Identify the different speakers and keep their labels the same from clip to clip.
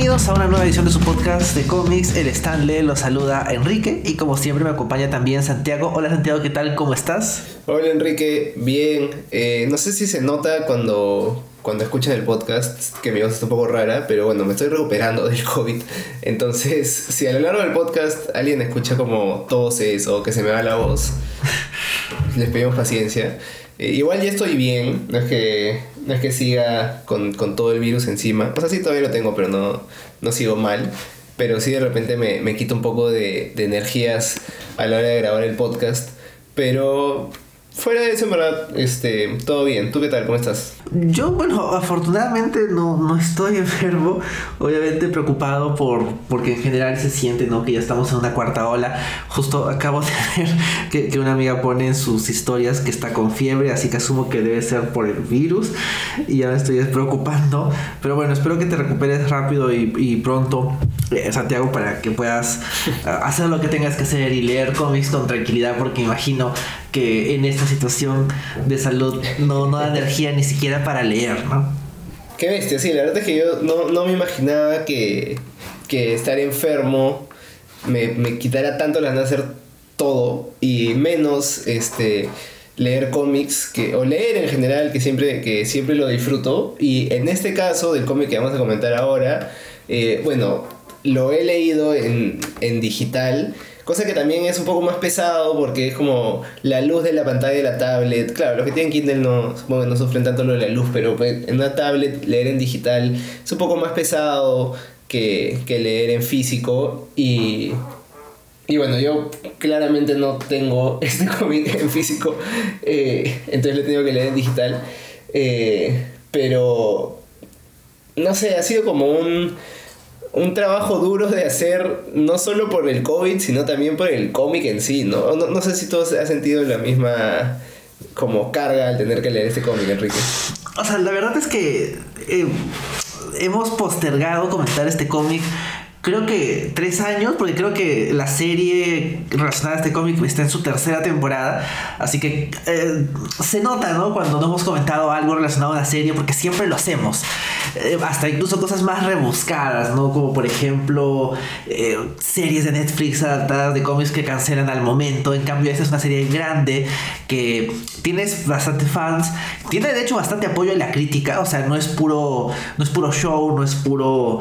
Speaker 1: Bienvenidos a una nueva edición de su podcast de cómics. El Stanley lo saluda Enrique y como siempre me acompaña también Santiago. Hola Santiago, ¿qué tal? ¿Cómo estás?
Speaker 2: Hola Enrique, bien. Eh, no sé si se nota cuando, cuando escuchan el podcast que mi voz está un poco rara, pero bueno, me estoy recuperando del COVID. Entonces, si a lo largo del podcast alguien escucha como toses o que se me va la voz, les pedimos paciencia. Eh, igual ya estoy bien, no es que, no es que siga con, todo el virus encima. O sea, sí todavía lo tengo, pero no, no sigo mal. Pero sí de repente me, me quita un poco de, de energías a la hora de grabar el podcast. Pero Fuera de eso, en verdad, este, todo bien. ¿Tú qué tal? ¿Cómo estás?
Speaker 1: Yo, bueno, afortunadamente no, no estoy enfermo. Obviamente preocupado por porque en general se siente, ¿no? Que ya estamos en una cuarta ola. Justo acabo de ver que, que una amiga pone en sus historias que está con fiebre, así que asumo que debe ser por el virus. Y ya me estoy preocupando. Pero bueno, espero que te recuperes rápido y, y pronto, eh, Santiago, para que puedas eh, hacer lo que tengas que hacer y leer cómics con tranquilidad, porque imagino que en esta situación de salud no, no da energía ni siquiera para leer, ¿no?
Speaker 2: Qué bestia, sí, la verdad es que yo no, me imaginaba que, que estar enfermo me, me quitara tanto las de hacer todo y menos este leer cómics que o leer en general que siempre que siempre lo disfruto y en este caso del cómic que vamos a comentar ahora eh, bueno lo he leído en, en digital Cosa que también es un poco más pesado porque es como la luz de la pantalla de la tablet. Claro, los que tienen Kindle no, supongo no sufren tanto lo de la luz, pero pues, en una tablet leer en digital es un poco más pesado que, leer en físico. Y, y bueno, yo claramente no tengo este cómic en físico, eh, entonces lo tengo que leer en digital. Eh, pero, no sé, ha sido como un un trabajo duro de hacer, no solo por el COVID, sino también por el cómic en sí, ¿no? No, sé si tú has sentido la misma como carga al tener que leer este cómic, Enrique.
Speaker 1: O sea, la verdad es que eh, hemos postergado comentar este cómic creo que tres años, porque creo que la serie relacionada a este cómic está en su tercera temporada, así que eh, se nota, ¿no? Cuando no hemos comentado algo relacionado a la serie, porque siempre lo hacemos, eh, hasta incluso cosas más rebuscadas, ¿no? Como por ejemplo eh, series de Netflix adaptadas de cómics que cancelan al momento, en cambio esta es una serie grande que tienes bastante fans, tiene de hecho bastante apoyo en la crítica, o sea, no es puro, no es puro show, no es puro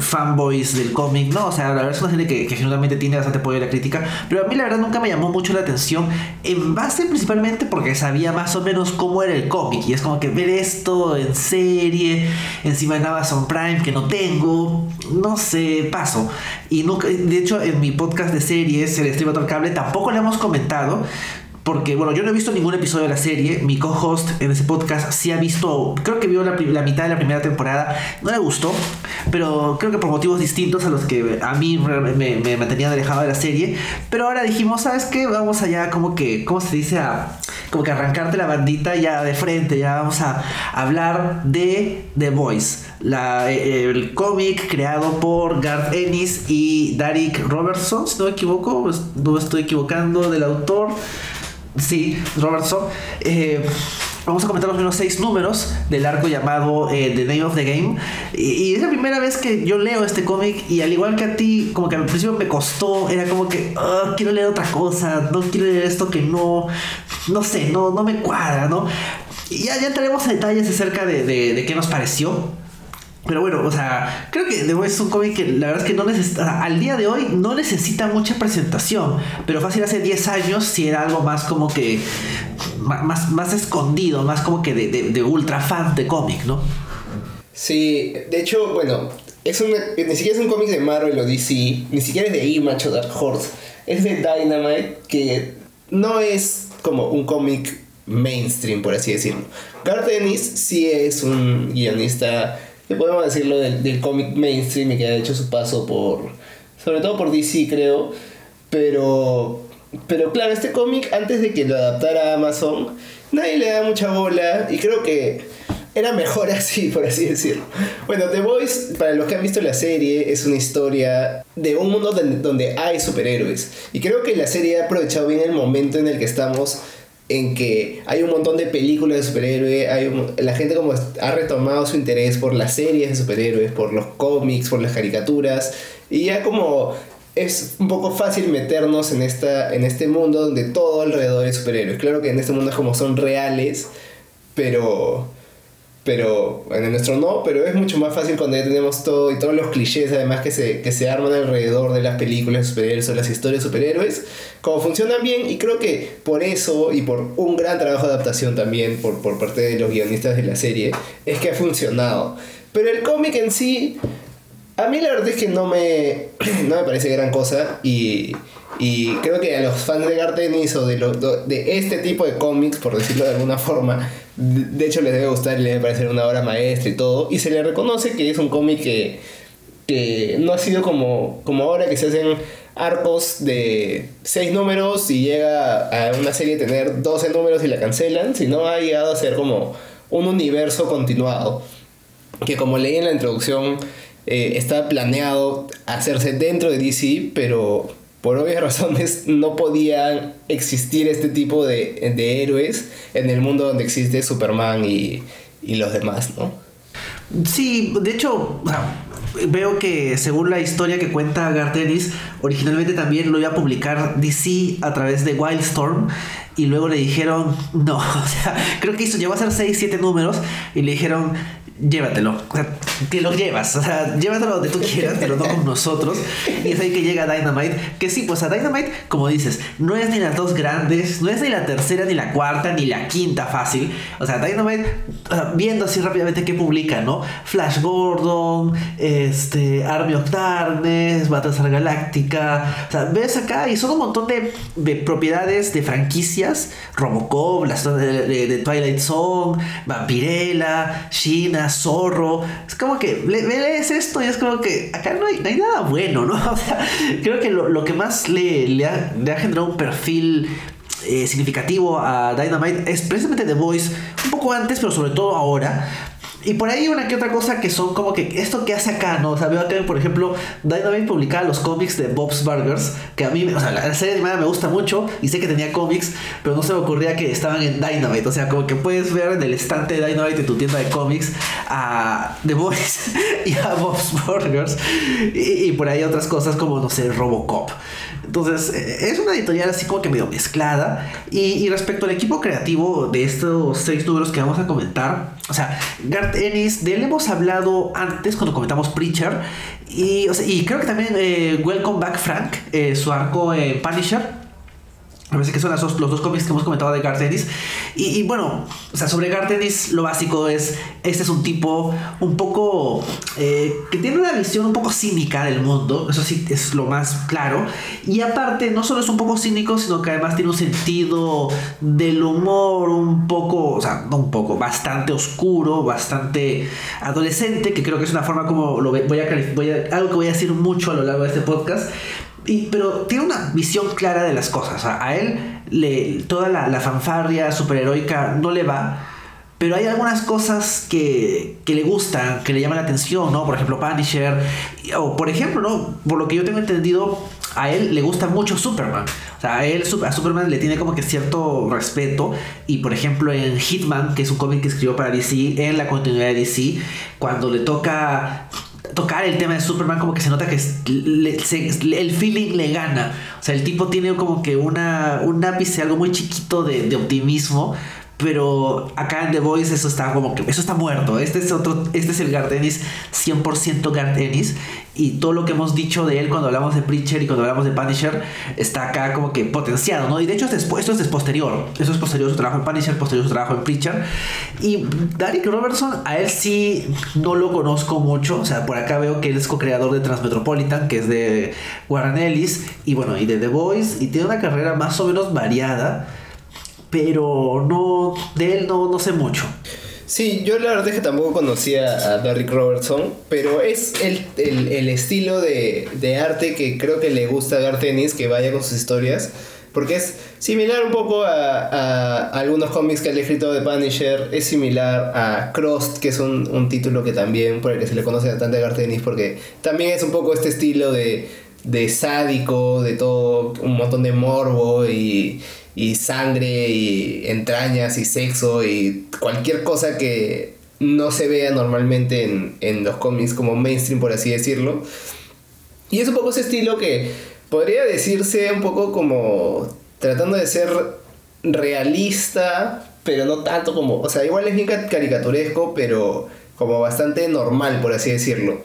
Speaker 1: fanboy del cómic, no, o sea, la verdad es una serie que, que generalmente tiene bastante apoyo de la crítica, pero a mí la verdad nunca me llamó mucho la atención, en base principalmente porque sabía más o menos cómo era el cómic, y es como que ver esto en serie, encima en Amazon Prime, que no tengo, no sé, paso. Y nunca, de hecho, en mi podcast de series, el Stream Cable, tampoco le hemos comentado, porque, bueno, yo no he visto ningún episodio de la serie. Mi co-host en ese podcast sí ha visto, creo que vio la, mitad de la primera temporada. No le gustó, pero creo que por motivos distintos a los que a mí me, me mantenían alejado de la serie. Pero ahora dijimos, ¿sabes qué? Vamos allá, como que, ¿cómo se dice? Como que arrancarte la bandita ya de frente. Ya vamos a hablar de The Voice, la, eh, el cómic creado por Garth Ennis y Derek Robertson, si no me equivoco, pues, no me estoy equivocando, del autor. Sí, Robertson. Eh, vamos a comentar los primeros seis números del arco llamado eh, The Name of the Game. Y, es la primera vez que yo leo este cómic y al igual que a ti, como que al principio me costó, era como que ah, quiero leer otra cosa, no quiero leer esto que no, no sé, no, no me cuadra, ¿no? Y ya, ya entraremos a detalles acerca de, de qué nos pareció. Pero bueno, o sea, creo que The es un cómic que la verdad es que no necesita, al día de hoy no necesita mucha presentación, pero fácil hace 10 años si era algo más como que, más, más escondido, más como que de, de, ultra fan de cómic, ¿no?
Speaker 2: Sí, de hecho, bueno, es ni siquiera es un cómic de Marvel o DC, ni siquiera es de Image o Dark Horse, es de Dynamite, que no es como un cómic mainstream, por así decirlo. Garth Ennis sí es un guionista podemos decirlo del, del cómic mainstream que ha hecho su paso por, sobre todo por DC creo, pero, pero claro, este cómic antes de que lo adaptara a Amazon, nadie le da mucha bola y creo que era mejor así, por así decirlo. Bueno, The Voice, para los que han visto la serie, es una historia de un mundo donde hay superhéroes. Y creo que la serie ha aprovechado bien el momento en el que estamos en que hay un montón de películas de superhéroes, hay la gente como ha retomado su interés por las series de superhéroes, por los cómics, por las caricaturas, y ya como es un poco fácil meternos en, esta, en este mundo donde todo alrededor es superhéroes. Claro que en este mundo es como son reales, pero pero en el nuestro no, pero es mucho más fácil cuando ya tenemos todo y todos los clichés además que se, que se arman alrededor de las películas de superhéroes o las historias de superhéroes, como funcionan bien y creo que por eso y por un gran trabajo de adaptación también por, por parte de los guionistas de la serie, es que ha funcionado. Pero el cómic en sí, a mí la verdad es que no me, no me parece gran cosa y, y creo que a los fans de Garth o de, lo, de este tipo de cómics, por decirlo de alguna forma, de hecho les debe gustar y les debe parecer una obra maestra y todo. Y se le reconoce que es un cómic que, que no ha sido como, como ahora que se hacen arcos de 6 números y llega a una serie tener 12 números y la cancelan, sino ha llegado a ser como un universo continuado. Que como leí en la introducción, eh, está planeado hacerse dentro de DC, pero por obvias razones no podían existir este tipo de, de héroes en el mundo donde existe Superman y, y los demás, ¿no?
Speaker 1: Sí, de hecho, veo que según la historia que cuenta Garth Ennis, originalmente también lo iba a publicar DC a través de Wildstorm y luego le dijeron no, o sea, creo que hizo, llegó a ser 6, 7 números y le dijeron llévatelo. O sea, te lo llevas. O sea, llévatelo donde tú quieras, pero no con nosotros. Y es ahí que llega Dynamite. Que sí, pues a Dynamite, como dices, no es ni las dos grandes, no es ni la tercera, ni la cuarta, ni la quinta fácil. O sea, Dynamite, viendo así rápidamente qué publica, ¿no? Flash Gordon, este, Army of Darkness, Galáctica. O sea, ves acá y son un montón de, de propiedades, de franquicias. Robocop, las de, Twilight Zone, Vampirella, Sheena, Zorro. Es como que lees esto y es como que acá no hay, nada bueno, ¿no? O sea, creo que lo, que más le, le, ha, generado un perfil eh, significativo a Dynamite es precisamente The Voice, un poco antes, pero sobre todo ahora, y por ahí una que otra cosa que son como que esto que hace acá, ¿no? O sea, veo acá, por ejemplo, Dynamite publicaba los cómics de Bob's Burgers, que a mí, o sea, la serie animada me gusta mucho y sé que tenía cómics, pero no se me ocurría que estaban en Dynamite. O sea, como que puedes ver en el estante de Dynamite en tu tienda de cómics a The Boys y a Bob's Burgers y por ahí otras cosas como, no sé, Robocop. Entonces, es una editorial así como que medio mezclada. Y, respecto al equipo creativo de estos seis números que vamos a comentar, o sea, Garth Ennis, de él hemos hablado antes cuando comentamos Preacher. Y, y creo que también eh, Welcome Back Frank, eh, su arco en Punisher me parece que son los dos cómics que hemos comentado de Garth Ennis. Y, bueno, o sea, sobre Garth Ennis lo básico es, este es un tipo un poco, eh, que tiene una visión un poco cínica del mundo, eso sí es lo más claro. Y aparte, no solo es un poco cínico, sino que además tiene un sentido del humor un poco, o sea, no un poco, bastante oscuro, bastante adolescente, que creo que es una forma como lo voy a, voy a algo que voy a decir mucho a lo largo de este podcast pero tiene una visión clara de las cosas. a él le, toda la, la fanfarria superheroica no le va. Pero hay algunas cosas que, que, le gustan, que le llaman la atención, ¿no? Por ejemplo, Punisher. O por ejemplo, ¿no? Por lo que yo tengo entendido, a él le gusta mucho Superman. O sea, a él a Superman le tiene como que cierto respeto. Y por ejemplo, en Hitman, que es un cómic que escribió para DC, en la continuidad de DC, cuando le toca tocar el tema de Superman como que se nota que el feeling le gana. O sea, el tipo tiene como que una, un ápice, algo muy chiquito de, de optimismo pero acá en The Voice eso está como que eso está muerto. Este es otro, este es el Gardenis 100% Gardenis y todo lo que hemos dicho de él cuando hablamos de Preacher y cuando hablamos de Punisher está acá como que potenciado, ¿no? Y de hecho esto es posterior. Eso es posterior su trabajo en Punisher, posterior su trabajo en Preacher. Y Derek Robertson, a él sí no lo conozco mucho. O sea, por acá veo que él es co-creador de Transmetropolitan, que es de Warren Ellis, y bueno, y de The Voice, y tiene una carrera más o menos variada pero no, de él no, no sé mucho.
Speaker 2: Sí, yo la verdad es que tampoco conocía a Derrick Robertson, pero es el, el, estilo de, de, arte que creo que le gusta a Garth Ennis, que vaya con sus historias, porque es similar un poco a, a, algunos cómics que ha escrito de Punisher, es similar a Crossed, que es un, un, título que también, por el que se le conoce bastante a Garth Ennis, porque también es un poco este estilo de de sádico, de todo, un montón de morbo y, y sangre y entrañas y sexo y cualquier cosa que no se vea normalmente en, en los cómics como mainstream, por así decirlo. Y es un poco ese estilo que podría decirse un poco como tratando de ser realista, pero no tanto como, o sea, igual es bien caricaturesco, pero como bastante normal, por así decirlo.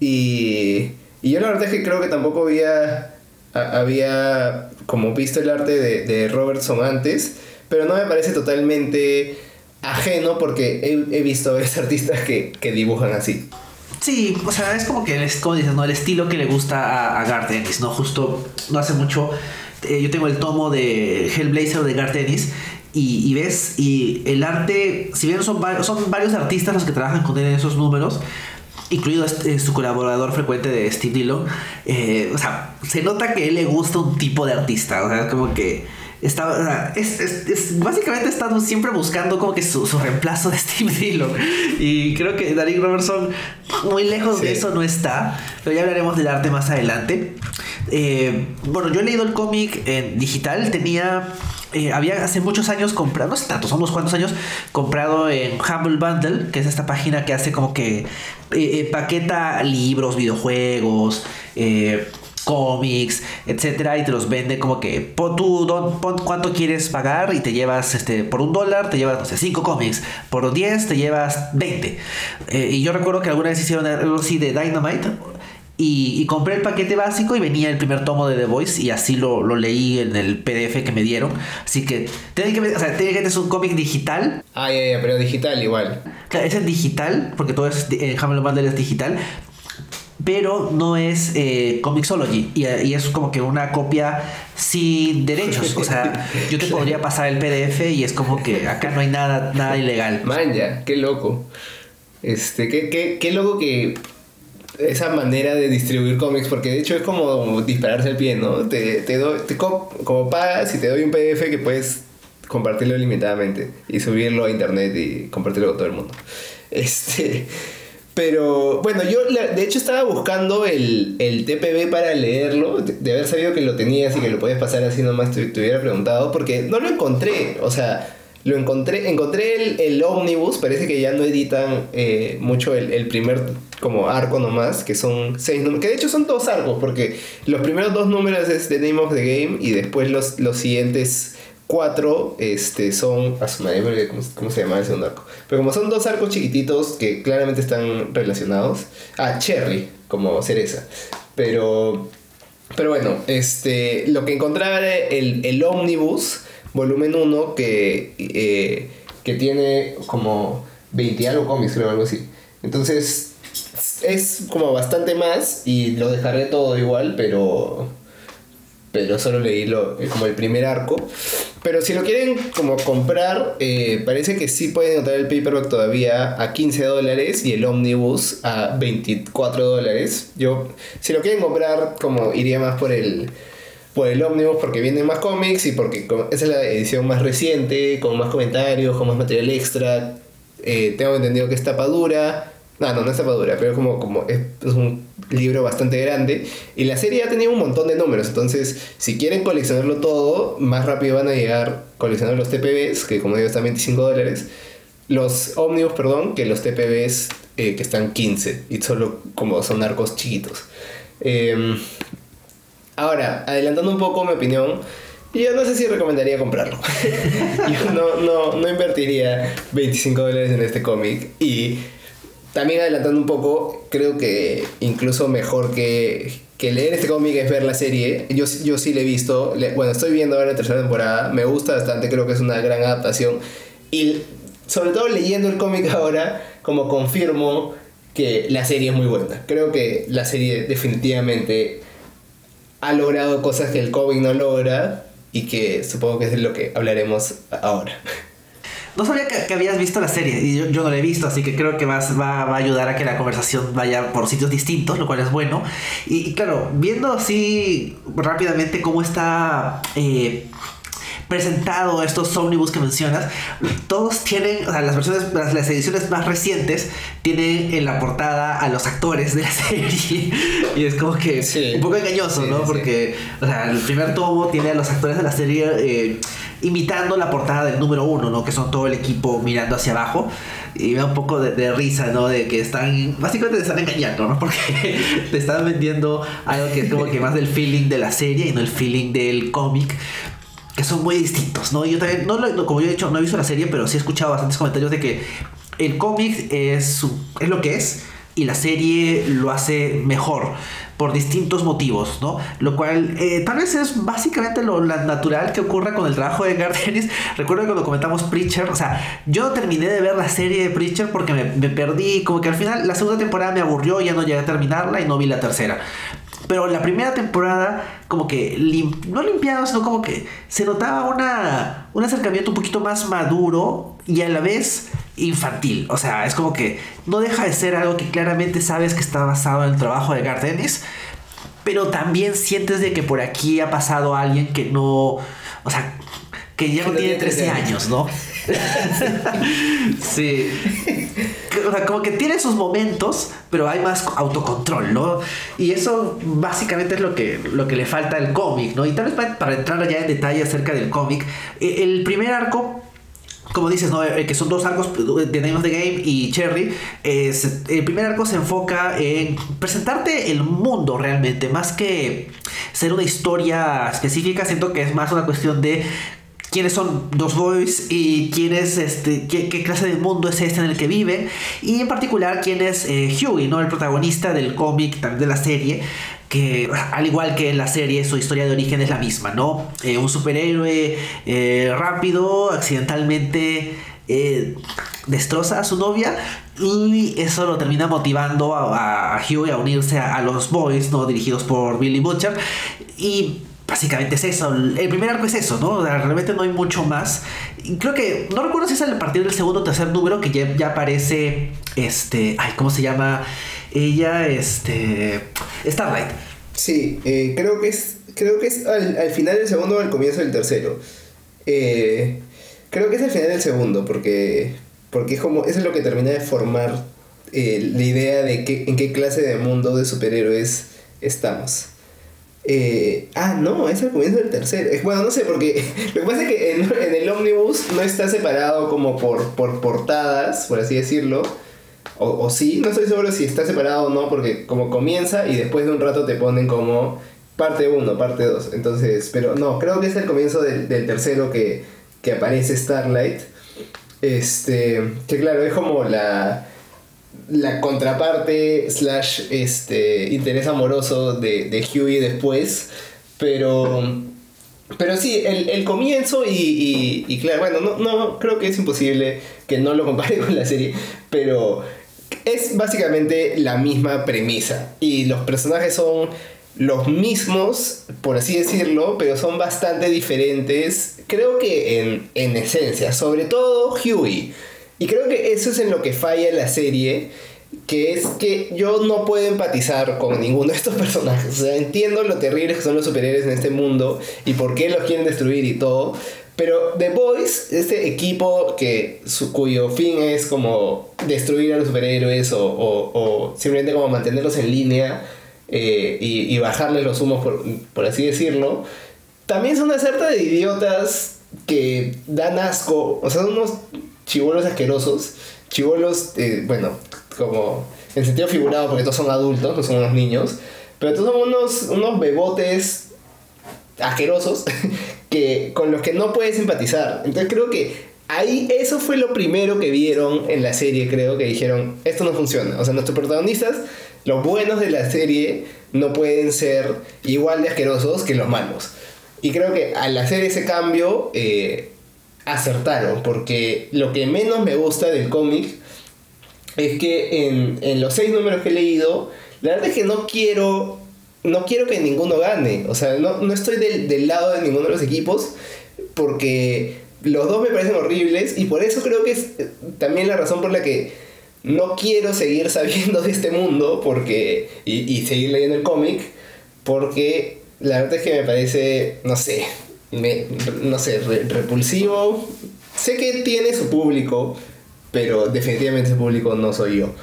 Speaker 2: Y, y yo la verdad es que creo que tampoco había, había como visto el arte de, de Robertson antes, pero no me parece totalmente ajeno porque he, visto a veces artistas que, que, dibujan así.
Speaker 1: Sí, o sea, es como que, es, como dices, ¿no? El estilo que le gusta a, a Garth Ennis, ¿no? Justo, no hace mucho, eh, yo tengo el tomo de Hellblazer de Garth Ennis y, y, ves, y el arte, si bien son, son varios artistas los que trabajan con él en esos números, incluido este, su colaborador frecuente de Steve Dillon, eh, o sea, se nota que él le gusta un tipo de artista, o sea, es como que está, es, es, básicamente estamos siempre buscando como que su, su, reemplazo de Steve Dillon. Y creo que Derek Robertson muy lejos de eso no está, pero ya hablaremos del arte más adelante. Eh, bueno, yo he leído el cómic en digital, tenía eh, había hace muchos años comprado, no sé tanto, son unos cuantos años, comprado en Humble Bundle, que es esta página que hace como que eh, paqueta libros, videojuegos, cómics, etcétera, y te los vende como que pon tú pon cuánto quieres pagar y te llevas este por un dólar te llevas no sé cinco cómics, por 10 te llevas 20. y yo recuerdo que alguna vez hicieron algo así de Dynamite y, compré el paquete básico y venía el primer tomo de The Voice y así lo, lo leí en el PDF que me dieron. Así que tiene que, o sea, que es un cómic digital.
Speaker 2: Ah, ya, ya, pero digital igual.
Speaker 1: Claro, es en digital, porque todo es, en Hamlet Bundle es digital, pero no es eh, Comixology y, y, es como que una copia sin derechos. O sea, yo te podría pasar el PDF y es como que acá no hay nada, nada ilegal.
Speaker 2: Man, ya, qué loco. Este, qué, qué, qué loco que esa manera de distribuir cómics, porque de hecho es como dispararse al pie, ¿no? Te, te doy, te como pagas y te doy un PDF que puedes compartirlo limitadamente y subirlo a internet y compartirlo con todo el mundo. Este. Pero bueno, yo de hecho estaba buscando el, el TPB para leerlo, de, haber sabido que lo tenías y que lo podías pasar así nomás te, hubiera preguntado, porque no lo encontré, o sea, lo encontré, encontré el, el ómnibus, parece que ya no editan eh, mucho el, el, primer como arco nomás, que son seis números, que de hecho son dos arcos, porque los primeros dos números es The Name of the Game y después los, los siguientes cuatro este, son... A su madre, ¿cómo, ¿cómo, se llama el segundo arco? Pero como son dos arcos chiquititos que claramente están relacionados. Ah, Cherry, como cereza. Pero... Pero bueno, este, lo que encontraba era el, el ómnibus volumen 1 que, eh, que tiene como 20 algo cómics, creo, algo así. Entonces, es como bastante más y lo dejaré todo igual, pero pero solo leí lo, como el primer arco. Pero si lo quieren como comprar, eh, parece que sí pueden encontrar el paperback todavía a 15 dólares y el omnibus a 24 dólares. Yo, si lo quieren comprar, como iría más por el por el ómnibus porque vienen más cómics y porque esa es la edición más reciente, con más comentarios, con más material extra. Eh, tengo entendido que es tapadura. No, no, no es tapadura, pero como, como es, un libro bastante grande. Y la serie ya tenía un montón de números, entonces si quieren coleccionarlo todo, más rápido van a llegar coleccionando los TPBs, que como digo están 25 dólares. Los ómnibus, perdón, que los TPBs eh, que están 15 y solo como son arcos chiquitos. Eh, Ahora, adelantando un poco mi opinión, yo no sé si recomendaría comprarlo. yo no, no, no invertiría 25 dólares en este cómic. Y también adelantando un poco, creo que incluso mejor que, que leer este cómic es ver la serie. Yo, yo sí le he visto. bueno, estoy viendo ahora la tercera temporada. Me gusta bastante, creo que es una gran adaptación. Y sobre todo leyendo el cómic ahora, como confirmo que la serie es muy buena. Creo que la serie definitivamente ha logrado cosas que el COVID no logra y que supongo que es de lo que hablaremos ahora.
Speaker 1: No sabía que, habías visto la serie y yo, no la he visto, así que creo que vas, va, va, a ayudar a que la conversación vaya por sitios distintos, lo cual es bueno. Y, claro, viendo así rápidamente cómo está eh, presentado estos ómnibus que mencionas, todos tienen, o sea, las versiones, las, ediciones más recientes tienen en la portada a los actores de la serie. y es como que un poco engañoso, ¿no? Porque, o sea, el primer tomo tiene a los actores de la serie eh, imitando la portada del número uno, ¿no? Que son todo el equipo mirando hacia abajo. Y me da un poco de, risa, ¿no? De que están, básicamente te están engañando, ¿no? Porque te están vendiendo algo que es como que más del feeling de la serie y no el feeling del cómic que son muy distintos, ¿no? Yo también, no, como yo he dicho, no he visto la serie, pero sí he escuchado bastantes comentarios de que el cómic es, es lo que es y la serie lo hace mejor por distintos motivos, ¿no? Lo cual eh, tal vez es básicamente lo natural que ocurra con el trabajo de Garth Recuerdo que cuando comentamos Preacher, o sea, yo terminé de ver la serie de Preacher porque me, me perdí, como que al final la segunda temporada me aburrió, ya no llegué a terminarla y no vi la tercera. Pero la primera temporada, como que no limpiado, sino como que se notaba una, un acercamiento un poquito más maduro y a la vez infantil. O sea, es como que no deja de ser algo que claramente sabes que está basado en el trabajo de Garth pero también sientes de que por aquí ha pasado alguien que no, o sea, que ya no tiene 13 años, ¿no? sí. O sea, como que tiene sus momentos, pero hay más autocontrol, ¿no? Y eso básicamente es lo que, lo que le falta al cómic, ¿no? Y tal vez para, entrar ya en detalle acerca del cómic, e, el primer arco como dices, ¿no? Eh, que son dos arcos de Name of the Game y Cherry. el primer arco se enfoca en presentarte el mundo realmente, más que ser una historia específica. Siento que es más una cuestión de quiénes son dos boys y quién es este, qué, clase de mundo es este en el que vive y en particular quién es eh, Hughie, ¿no? el protagonista del cómic, también de la serie, que al igual que en la serie su historia de origen es la misma, ¿no? Eh, un superhéroe eh, rápido, accidentalmente destroza a su novia y eso lo termina motivando a, a Hughie a unirse a, los boys, ¿no? Dirigidos por Billy Butcher y básicamente es eso. El primer arco es eso, ¿no? Realmente no hay mucho más. Creo que, no recuerdo si es a partir del segundo o tercer número que ya, aparece, este, ¿cómo se llama? Ella, este, Starlight.
Speaker 2: Sí, eh, creo que es, creo que es al, final del segundo o al comienzo del tercero. Eh, creo que es al final del segundo, porque, porque es como, eso es lo que termina de formar eh, la idea de que, en qué clase de mundo de superhéroes estamos. Eh, ah, no, es el comienzo del tercero. Bueno, no sé, porque lo que pasa es que en, el ómnibus no está separado como por, por portadas, por así decirlo. O, o, sí, no estoy seguro si está separado o no, porque como comienza y después de un rato te ponen como parte 1, parte 2. Entonces, pero no, creo que es el comienzo del, del tercero que, que aparece Starlight. Este, que claro, es como la la contraparte slash este interés amoroso de, de Huey después. Pero. Pero sí, el, comienzo y, y, claro, bueno, no, no, creo que es imposible que no lo compare con la serie, pero es básicamente la misma premisa y los personajes son los mismos, por así decirlo, pero son bastante diferentes, creo que en, en esencia, sobre todo Huey. Y creo que eso es en lo que falla la serie, que es que yo no puedo empatizar con ninguno de estos personajes. O sea, entiendo lo terribles que son los superhéroes en este mundo y por qué los quieren destruir y todo. Pero The Boys, este equipo que su, cuyo fin es como destruir a los superhéroes o, o, simplemente como mantenerlos en línea eh, y, y, bajarles los humos, por, por así decirlo, también son una certa de idiotas que dan asco. O sea, son unos chivolos asquerosos, chivolos, eh, bueno, como en sentido figurado, porque todos son adultos, no son unos niños, pero todos son unos, unos bebotes asquerosos que, con los que no puedes simpatizar. Entonces creo que ahí eso fue lo primero que vieron en la serie, creo, que dijeron, esto no funciona. O sea, nuestros protagonistas, los buenos de la serie, no pueden ser igual de asquerosos que los malos. Y creo que al hacer ese cambio, eh, acertaron, porque lo que menos me gusta del cómic es que en, los seis números que he leído, la verdad es que no quiero, no quiero que ninguno gane, o sea, no, estoy del, lado de ninguno de los equipos, porque los dos me parecen horribles y por eso creo que es también la razón por la que no quiero seguir sabiendo de este mundo porque y, y seguir leyendo el cómic, porque la verdad es que me parece, no sé, me, no sé, repulsivo. Sé que tiene su público, pero definitivamente ese público no soy yo.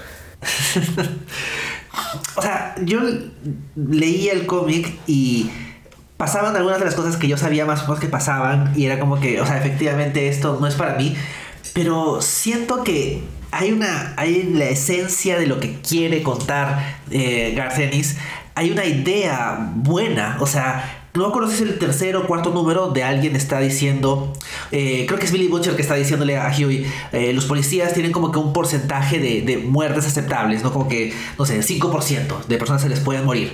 Speaker 1: o sea, yo leí el cómic y pasaban algunas de las cosas que yo sabía más o menos que pasaban y era como que, o sea, efectivamente esto no es para mí, pero siento que hay una, hay la esencia de lo que quiere contar eh, Garcenis, hay una idea buena, o sea, no conoces el tercer o cuarto número de alguien está diciendo, eh, creo que es Billy Butcher que está diciéndole a Huey, eh, los policías tienen como que un porcentaje de, muertes aceptables, ¿no? Como que, no sé, 5% de personas se les pueden morir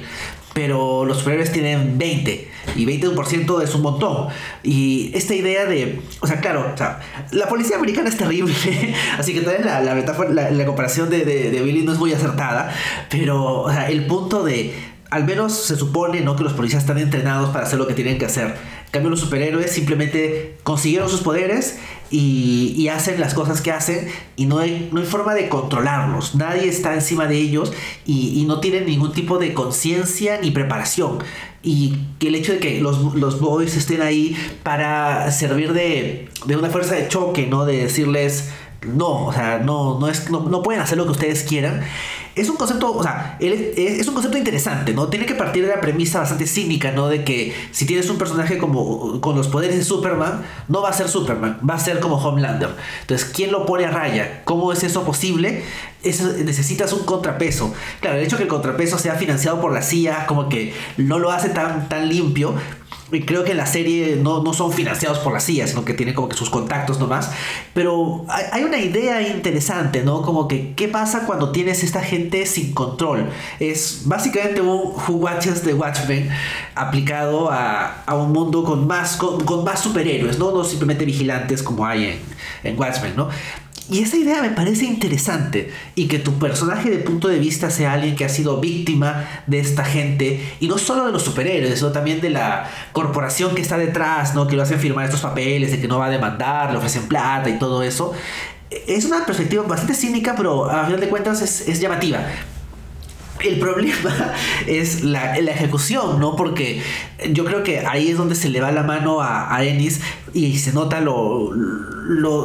Speaker 1: pero los superhéroes tienen 20 y 20% es un montón. Y esta idea de, o sea, claro, la policía americana es terrible, así que tal la, la, la, la comparación de, de, de, Billy no es muy acertada, pero o sea, el punto de, al menos se supone ¿no? que los policías están entrenados para hacer lo que tienen que hacer cambio, los superhéroes simplemente consiguieron sus poderes y, hacen las cosas que hacen y no hay, no hay forma de controlarlos. Nadie está encima de ellos y, no tienen ningún tipo de conciencia ni preparación. Y que el hecho de que los, los boys estén ahí para servir de, de una fuerza de choque, ¿no? De decirles, no, o sea, no, no, es, no, no pueden hacer lo que ustedes quieran es un concepto, o sea, es un concepto interesante, ¿no? Tiene que partir de la premisa bastante cínica, ¿no? De que si tienes un personaje como con los poderes de Superman, no va a ser Superman, va a ser como Homelander. Entonces, ¿quién lo pone a raya? ¿Cómo es eso posible? necesitas un contrapeso. Claro, el hecho de que el contrapeso sea financiado por la CIA, como que no lo hace tan, tan limpio, y creo que la serie no, no, son financiados por la CIA, sino que tiene como que sus contactos nomás. Pero hay, una idea interesante, ¿no? Como que, ¿qué pasa cuando tienes esta gente sin control? Es básicamente un Who Watches Watchmen aplicado a, a un mundo con más, con, más superhéroes, ¿no? No simplemente vigilantes como hay en, en Watchmen, ¿no? Y esa idea me parece interesante y que tu personaje de punto de vista sea alguien que ha sido víctima de esta gente y no solo de los superhéroes, sino también de la corporación que está detrás, ¿no? que lo hacen firmar estos papeles de que no va a demandar, le ofrecen plata y todo eso. Es una perspectiva bastante cínica, pero a final de cuentas es, es llamativa. El problema es la, ejecución, ¿no? Porque yo creo que ahí es donde se le va la mano a, a Ennis y se nota lo,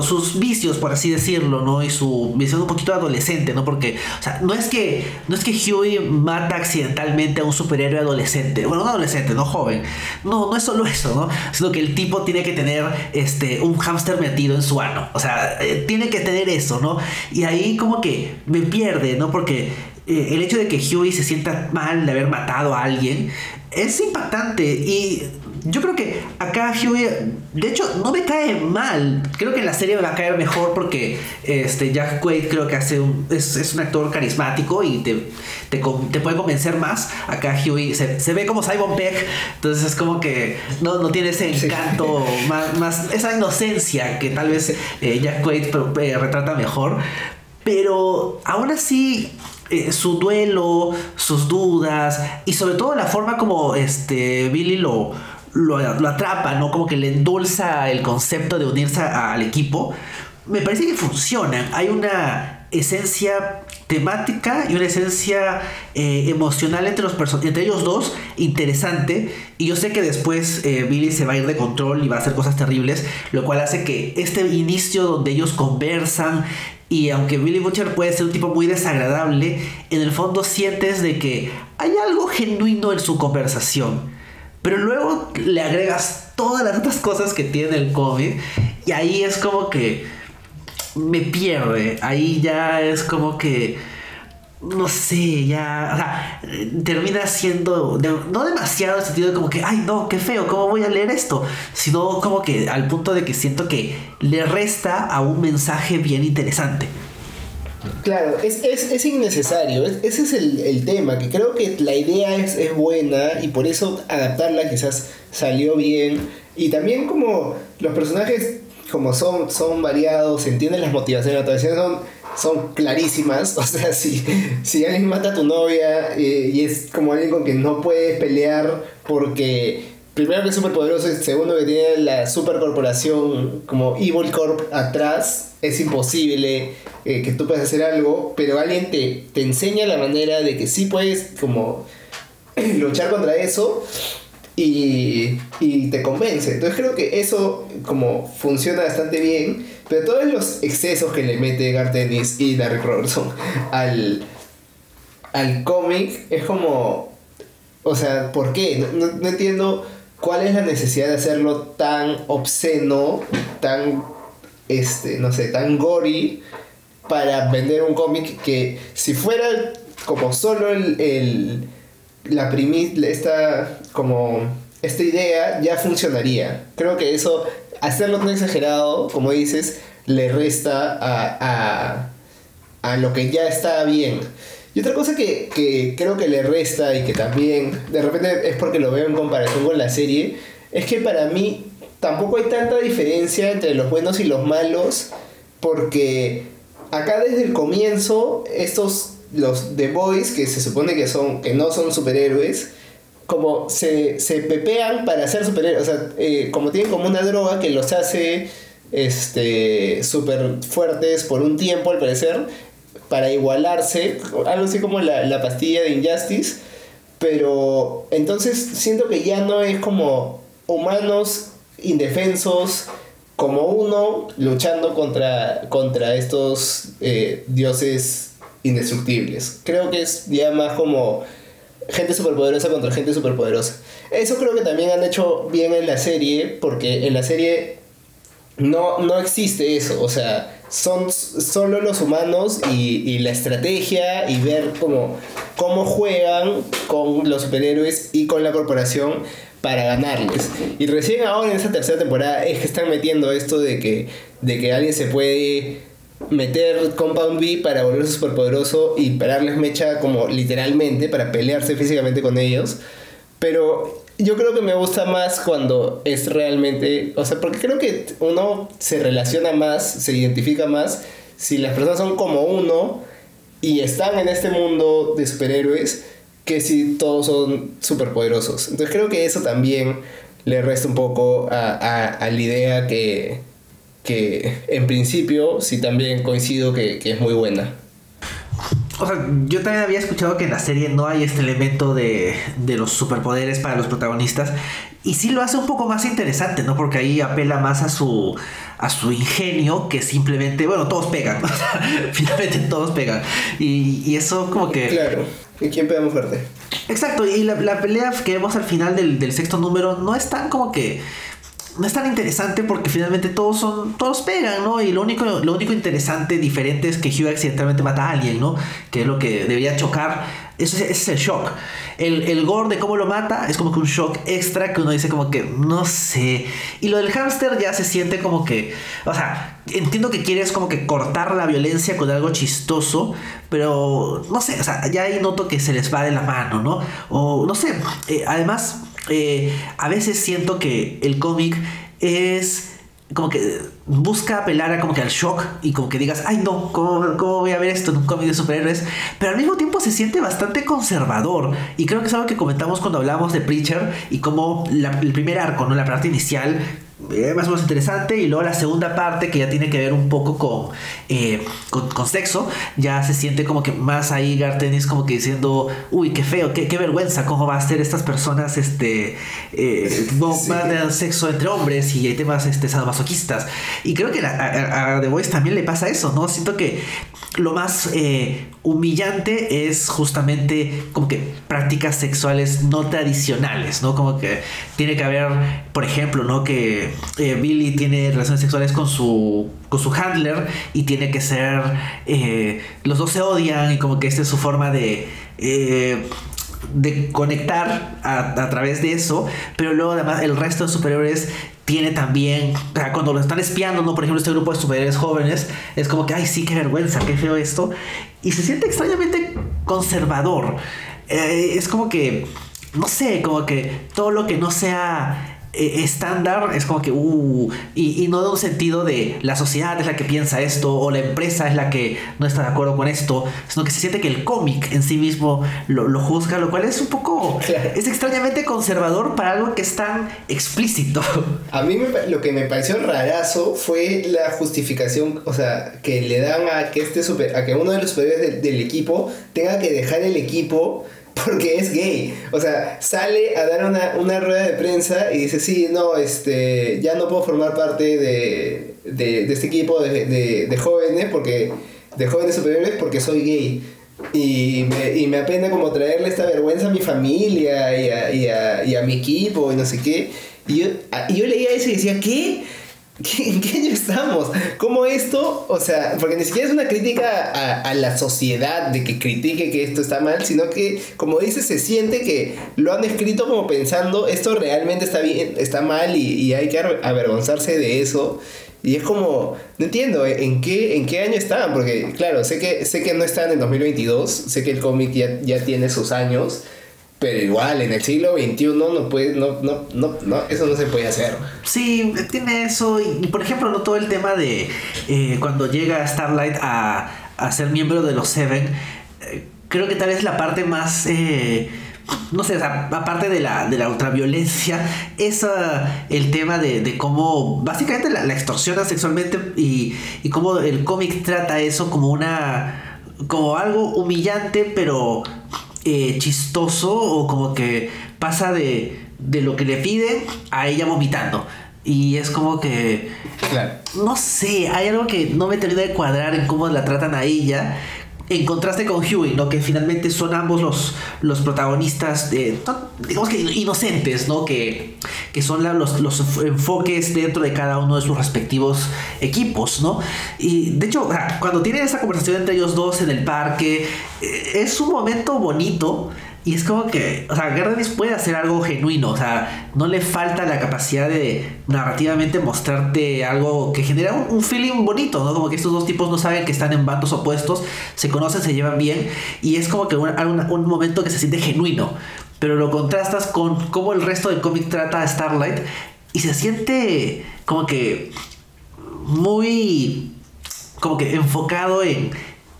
Speaker 1: sus vicios, por así decirlo, ¿no? Y su visión un poquito adolescente, ¿no? Porque, o sea, no es que, no es que Huey mata accidentalmente a un superhéroe adolescente, bueno, no adolescente, no joven, no, no es solo eso, ¿no? Sino que el tipo tiene que tener este, un hámster metido en su ano, o sea, eh, tiene que tener eso, ¿no? Y ahí como que me pierde, ¿no? Porque eh, el hecho de que Huey se sienta mal de haber matado a alguien es impactante y yo creo que acá Huey, de hecho, no me cae mal. Creo que en la serie me va a caer mejor porque este Jack Quaid creo que hace un, es, un actor carismático y te, te, puede convencer más. Acá Huey se, ve como Simon Peck, entonces es como que no, no tiene ese encanto, más, esa inocencia que tal vez eh, Jack Quaid eh, retrata mejor. Pero aún así, eh, su duelo, sus dudas y sobre todo la forma como este Billy lo, lo, atrapa, ¿no? Como que le endulza el concepto de unirse al equipo. Me parece que funciona. Hay una esencia temática y una esencia eh, emocional entre, los entre ellos dos interesante y yo sé que después eh, Billy se va a ir de control y va a hacer cosas terribles lo cual hace que este inicio donde ellos conversan y aunque Billy Butcher puede ser un tipo muy desagradable, en el fondo sientes de que hay algo genuino en su conversación. Pero luego le agregas todas las otras cosas que tiene el cómic y ahí es como que me pierde. Ahí ya es como que no sé, ya, o sea, termina siendo, no demasiado en el sentido de como que, ay, no, qué feo, ¿cómo voy a leer esto? Sino como que al punto de que siento que le resta a un mensaje bien interesante.
Speaker 2: Claro, es, es, innecesario, ese es el, tema, que creo que la idea es, es buena y por eso adaptarla quizás salió bien. Y también como los personajes como son, son variados, entienden las motivaciones, las motivaciones son son clarísimas. O sea, si, si alguien mata a tu novia eh, y es como alguien con quien no puedes pelear porque primero que es súper poderoso segundo que tiene la supercorporación como Evil Corp atrás, es imposible eh, que tú puedas hacer algo, pero alguien te, te enseña la manera de que sí puedes como luchar contra eso y, y te convence. Entonces creo que eso como funciona bastante bien, pero todos los excesos que le mete Gartenis y Derek Robertson al, al cómic es como, o sea, ¿por qué? No, no, entiendo cuál es la necesidad de hacerlo tan obsceno, tan, este, no sé, tan gory para vender un cómic que si fuera como solo el, el la primi esta como esta idea ya funcionaría. Creo que eso, hacerlo tan exagerado, como dices, le resta a, a, a lo que ya está bien. Y otra cosa que, que, creo que le resta y que también de repente es porque lo veo en comparación con la serie, es que para mí tampoco hay tanta diferencia entre los buenos y los malos, porque acá desde el comienzo estos los The Boys que se supone que son que no son superhéroes como se, se pepean para ser superhéroes o sea eh, como tienen como una droga que los hace este súper fuertes por un tiempo al parecer para igualarse algo así como la, la pastilla de Injustice pero entonces siento que ya no es como humanos indefensos como uno luchando contra, contra estos eh, dioses indestructibles. Creo que es ya más como gente superpoderosa contra gente superpoderosa. Eso creo que también han hecho bien en la serie, porque en la serie no, no existe eso. O sea, son solo los humanos y, y la estrategia y ver cómo, cómo juegan con los superhéroes y con la corporación para ganarles. Y recién ahora en esta tercera temporada es que están metiendo esto de que, de que alguien se puede meter Compound B para volverse superpoderoso y pararles mecha como literalmente para pelearse físicamente con ellos. Pero yo creo que me gusta más cuando es realmente, o sea, porque creo que uno se relaciona más, se identifica más si las personas son como uno y están en este mundo de superhéroes que si todos son superpoderosos. Entonces creo que eso también le resta un poco a, a, a la idea que, que en principio sí también coincido que, que, es muy buena.
Speaker 1: O sea, yo también había escuchado que en la serie no hay este elemento de, de los superpoderes para los protagonistas. Y sí lo hace un poco más interesante, ¿no? Porque ahí apela más a su, a su ingenio que simplemente, bueno, todos pegan. Finalmente todos pegan. Y, y, eso como que...
Speaker 2: Claro. ¿Y quién pega más fuerte?
Speaker 1: Exacto. Y la, la pelea que vemos al final del, del sexto número no es tan como que no es tan interesante porque finalmente todos son todos pegan, ¿no? Y lo único lo único interesante diferente es que Hugh accidentalmente mata a alguien, ¿no? Que es lo que debería chocar. Ese, es el shock. El, el gore de cómo lo mata es como que un shock extra que uno dice como que no sé. Y lo del hámster ya se siente como que, o sea, entiendo que quieres como que cortar la violencia con algo chistoso, pero no sé, o sea, ya ahí noto que se les va de la mano, ¿no? O no sé, eh, además eh, a veces siento que el cómic es como que busca apelar a como que al shock y como que digas, ay no, ¿cómo, ¿cómo, voy a ver esto en un cómic de superhéroes? Pero al mismo tiempo se siente bastante conservador y creo que es algo que comentamos cuando hablamos de Preacher y como el primer arco, ¿no? la parte inicial eh, más o menos interesante. Y luego la segunda parte que ya tiene que ver un poco con, eh, con, con, sexo ya se siente como que más ahí Gartenis como que diciendo uy qué feo qué, qué vergüenza cómo va a ser estas personas este eh, sí. van a sexo entre hombres y hay temas este sadomasoquistas y creo que a, a, a, The Voice también le pasa eso no siento que lo más eh, humillante es justamente como que prácticas sexuales no tradicionales no como que tiene que haber por ejemplo no que eh, Billy tiene relaciones sexuales con su, con su handler y tiene que ser... Eh, los dos se odian y como que esta es su forma de... Eh, de conectar a, través de eso, pero luego además el resto de superhéroes tiene también, cuando lo están espiando, ¿no? Por ejemplo, este grupo de superhéroes jóvenes, es como que, ay, sí, qué vergüenza, qué feo esto, y se siente extrañamente conservador. Es como que, no sé, como que todo lo que no sea estándar es como que, uh, y, y, no de un sentido de la sociedad es la que piensa esto o la empresa es la que no está de acuerdo con esto, sino que se siente que el cómic en sí mismo lo, lo, juzga, lo cual es un poco, claro. es extrañamente conservador para algo que es tan explícito.
Speaker 2: A mí me, lo que me pareció rarazo fue la justificación, o sea, que le dan a que, este super, a que uno de los superiores del, del equipo tenga que dejar el equipo porque es gay. O sea, sale a dar una, una rueda de prensa y dice, sí, no, este, ya no puedo formar parte de, de, de este equipo de, de, de jóvenes porque de jóvenes superiores porque soy gay. Y me, y me apena como traerle esta vergüenza a mi familia y a, y a, y a mi equipo y no sé qué. Y yo, y yo leía eso y decía, ¿qué? ¿Qué- ¿En qué año estamos? ¿Cómo esto? O sea, porque ni siquiera es una crítica a, a la sociedad de que critique que esto está mal, sino que, como dices, se siente que lo han escrito como pensando esto realmente está bien, está mal y, y hay que aver- avergonzarse de eso. Y es como, no entiendo, ¿eh? ¿en qué, en qué año están? Porque, claro, sé que, sé que no están en 2022, sé que el cómic ya, ya tiene sus años, pero igual, en el siglo XXI no puede, no, no, no, no, eso no se puede hacer.
Speaker 1: Sí, tiene eso. Y, por ejemplo, no todo el tema de eh, cuando llega Starlight a, a ser miembro de los Seven. eh, creo que tal vez la parte más. eh, no sé, aparte de la, de la ultraviolencia, es ah, el tema de, de cómo básicamente la, la extorsiona sexualmente y, y cómo el cómic trata eso como una. como algo humillante, pero eh, chistoso o como que pasa de, de lo que le piden a ella vomitando. Y es como que,
Speaker 2: Claro.
Speaker 1: no sé, hay algo que no me termina de cuadrar en cómo la tratan a ella. En contraste con Huey, ¿no? Que finalmente son ambos los, los protagonistas, digamos que inocentes, ¿no? Que, que son los, los enfoques dentro de cada uno de sus respectivos equipos, ¿no? Y de hecho, cuando tienen esa conversación entre ellos dos en el parque, eh, es un momento bonito. Y es como que, o sea, Gardenis puede hacer algo genuino, o sea, no le falta la capacidad de narrativamente mostrarte algo que genera un, un feeling bonito, ¿no? Como que estos dos tipos no saben que están en bandos opuestos, se conocen, se llevan bien, y es como que un, un- un momento que se siente genuino. Pero lo contrastas con cómo el resto del cómic trata a Starlight, y se siente como que muy como que enfocado en,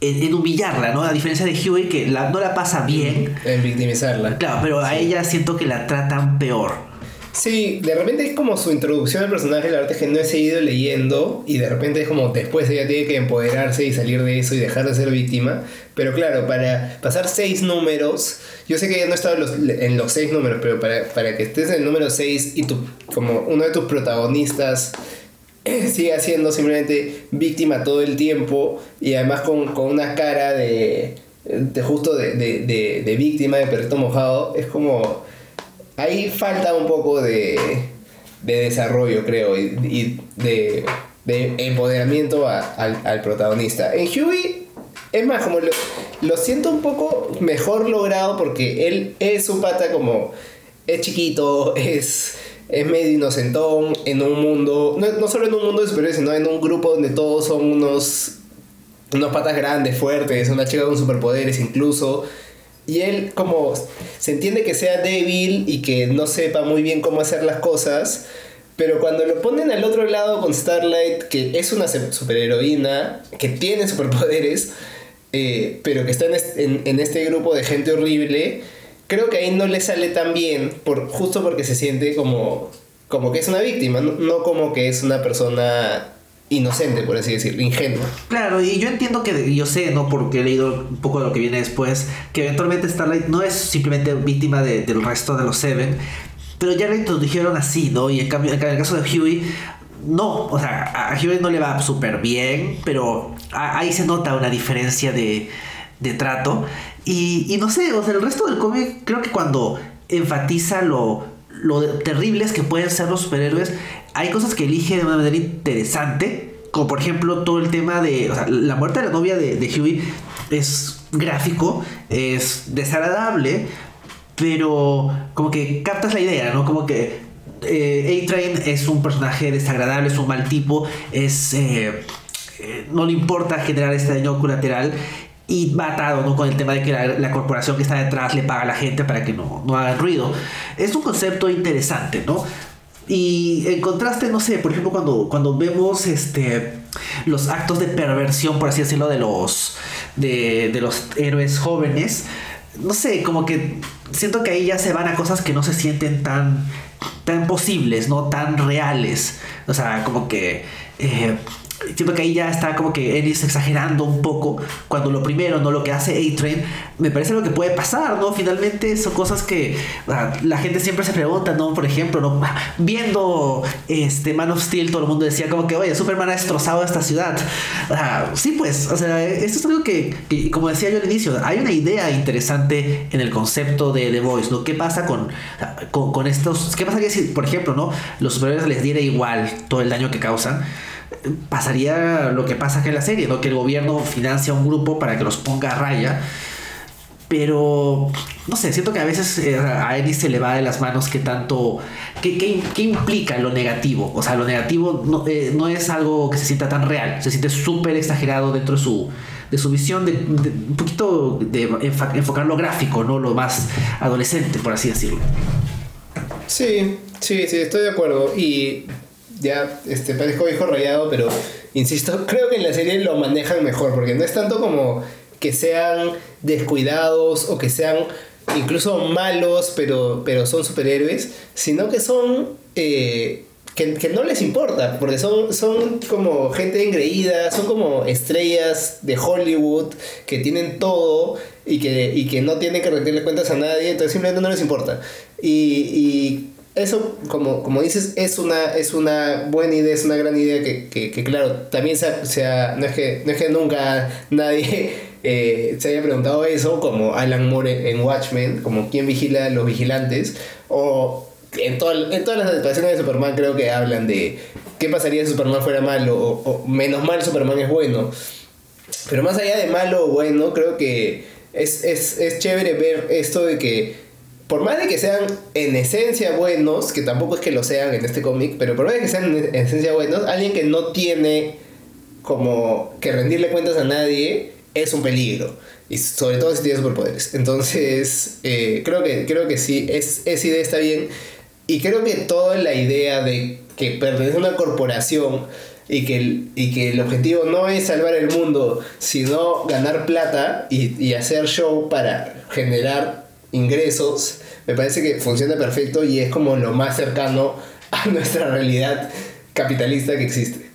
Speaker 1: en, en humillarla, ¿no? A diferencia de Huey que la- no la pasa bien.
Speaker 2: En victimizarla.
Speaker 1: Claro, pero a ella siento que la tratan peor.
Speaker 2: Sí, de repente es como su introducción al personaje, la verdad es que no he seguido leyendo y de repente es como después ella tiene que empoderarse y salir de eso y dejar de ser víctima. Pero claro, para pasar seis números, yo sé que ya no he estado en los, seis números, pero para, para que estés en el número seis y tu, como uno de tus protagonistas siga siendo simplemente víctima todo el tiempo y además con, con una cara de, de justo de, de, de víctima, de perrito mojado, es como ahí falta un poco de, de desarrollo, creo, y, y de, de empoderamiento a- al, al protagonista. En Huey, es más, como lo, lo siento un poco mejor logrado porque él es un pata como es chiquito, es, es medio inocentón en un mundo, no, no solo en un mundo de superhéroes, sino en un grupo donde todos son unos, unos patas grandes, fuertes, una chica con superpoderes incluso. Y él como se entiende que sea débil y que no sepa muy bien cómo hacer las cosas, pero cuando lo ponen al otro lado con Starlight, que es una superheroína, que tiene superpoderes, eh, pero que está en este, en- este grupo de gente horrible, creo que ahí no le sale tan bien, por, justo porque se siente como, como que es una víctima, no como que es una persona inocente, por así decirlo, ingenua.
Speaker 1: Claro, y yo entiendo que, yo sé, ¿no? Porque he leído un poco de lo que viene después, que eventualmente Starlight no es simplemente víctima de- del resto de los Seven, pero ya la introdujeron así, ¿no? Y en cambio, en el caso de Huey, no, o sea, a Huey no le va súper bien, pero ahí se nota una diferencia de, de trato. Y, y no sé, o sea, el resto del cómic creo que cuando enfatiza lo, lo terribles que pueden ser los superhéroes, hay cosas que elige de una manera interesante, como por ejemplo todo el tema de, la muerte de la novia de, de Huey es gráfico, es desagradable, pero como que captas la idea, ¿no? Como que eh, A-Train es un personaje desagradable, es un mal tipo, es... eh, eh, no le importa generar este daño colateral y va atado ¿no? con el tema de que la, corporación que está detrás le paga a la gente para que no, no hagan ruido. Es un concepto interesante, ¿no? Y en contraste, no sé, por ejemplo, cuando, cuando vemos este, los actos de perversión, por así decirlo, de los, de, de los héroes jóvenes, no sé, como que siento que ahí ya se van a cosas que no se sienten tan, tan posibles, no tan reales. O sea, como que eh, siento que ahí ya está como que Ennis exagerando un poco cuando lo primero, no lo que hace A-Train, me parece lo que puede pasar, ¿no? Finalmente son cosas que la gente siempre se pregunta, ¿no? Por ejemplo, ¿no? Viendo este Man of Steel, todo el mundo decía como que, oye, Superman ha destrozado esta ciudad. sí, pues, o sea, esto es algo que, como decía yo al inicio, hay una idea interesante en el concepto de The Voice, ¿no? ¿Qué pasa con, con, con estos, qué pasaría si, por ejemplo, ¿no? Los superhéroes les diera igual todo el daño que causan? Pasaría lo que pasa que en la serie, ¿no? Que el gobierno financia un grupo para que los ponga a raya. Pero, no sé, siento que a veces eh, a Eddie se le va de las manos que tanto... ¿Qué, implica lo negativo? O sea, lo negativo no, eh, no, es algo que se sienta tan real, se siente súper exagerado dentro de su, de su visión, de, un poquito de enfocar lo gráfico, ¿no? Lo más adolescente, por así decirlo.
Speaker 2: Sí, sí, sí, estoy de acuerdo. Y ya este, parezco hijo rayado, pero insisto, creo que en la serie lo manejan mejor, porque no es tanto como que sean descuidados o que sean incluso malos, pero, pero son superhéroes, sino que son... Eh, que, no les importa, porque son, son como gente engreída, son como estrellas de Hollywood que tienen todo y que, y que no tienen que rendirle cuentas a nadie, entonces simplemente no les importa. Y, y eso, como, como dices, es una, es una buena idea, es una gran idea que, que, que claro, también sea, no, es que, no es que nunca nadie eh, se haya preguntado eso, como Alan Moore en Watchmen, como quién vigila a los vigilantes, o en, en todas las situaciones de Superman creo que hablan de qué pasaría si Superman fuera malo, o, menos mal Superman es bueno. Pero más allá de malo o bueno, creo que es, es, es chévere ver esto de que por más de que sean en esencia buenos, que tampoco es que lo sean en este cómic, pero por más de que sean en esencia buenos, alguien que no tiene como que rendirle cuentas a nadie es un peligro. Y sobre todo si tiene superpoderes. Entonces, eh, creo, que, creo que sí, es, esa idea está bien. Y creo que toda la idea de que pertenece a una corporación y que, el, y que el objetivo no es salvar el mundo, sino ganar plata y, y hacer show para generar ingresos, me parece que funciona perfecto y es como lo más cercano a nuestra realidad capitalista que existe.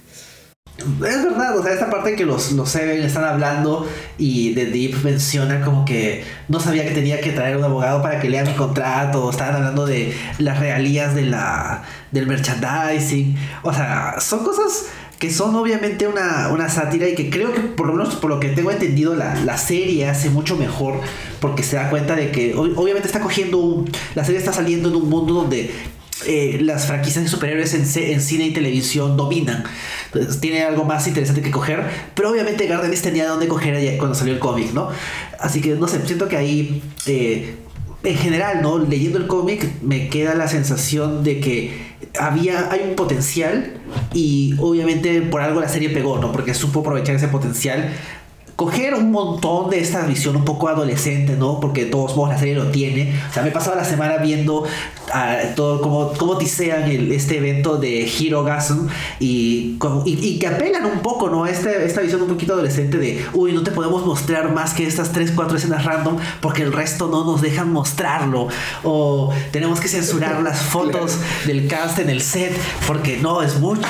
Speaker 1: Es verdad, o sea, esta parte que los, los Seven están hablando y The Deep menciona como que no sabía que tenía que traer un abogado para que lea mi contrato, estaban hablando de las realías de la, del merchandising, o sea, son cosas que son obviamente una, una, sátira y que creo que por lo menos por lo que tengo entendido la, la serie hace mucho mejor porque se da cuenta de que obviamente está cogiendo un, la serie está saliendo en un mundo donde eh, las franquicias de superhéroes en, en, cine y televisión dominan. Entonces, tiene algo más interesante que coger, pero obviamente Gardenis tenía de dónde coger cuando salió el cómic, ¿no? Así que no sé, siento que ahí, eh, en general, ¿no? Leyendo el cómic me queda la sensación de que había, hay un potencial y obviamente por algo la serie pegó, ¿no? Porque supo aprovechar ese potencial coger un montón de esta visión un poco adolescente, ¿no? Porque todos modos la serie lo tiene. O sea, me he pasado la semana viendo todo como, como tisean el, este evento de Hero Gasm y, y, que apelan un poco, ¿no? Este, esta visión un poquito adolescente de, uy, no te podemos mostrar más que estas 3, 4 escenas random porque el resto no nos dejan mostrarlo. O tenemos que censurar las fotos del cast en el set porque no, es mucho.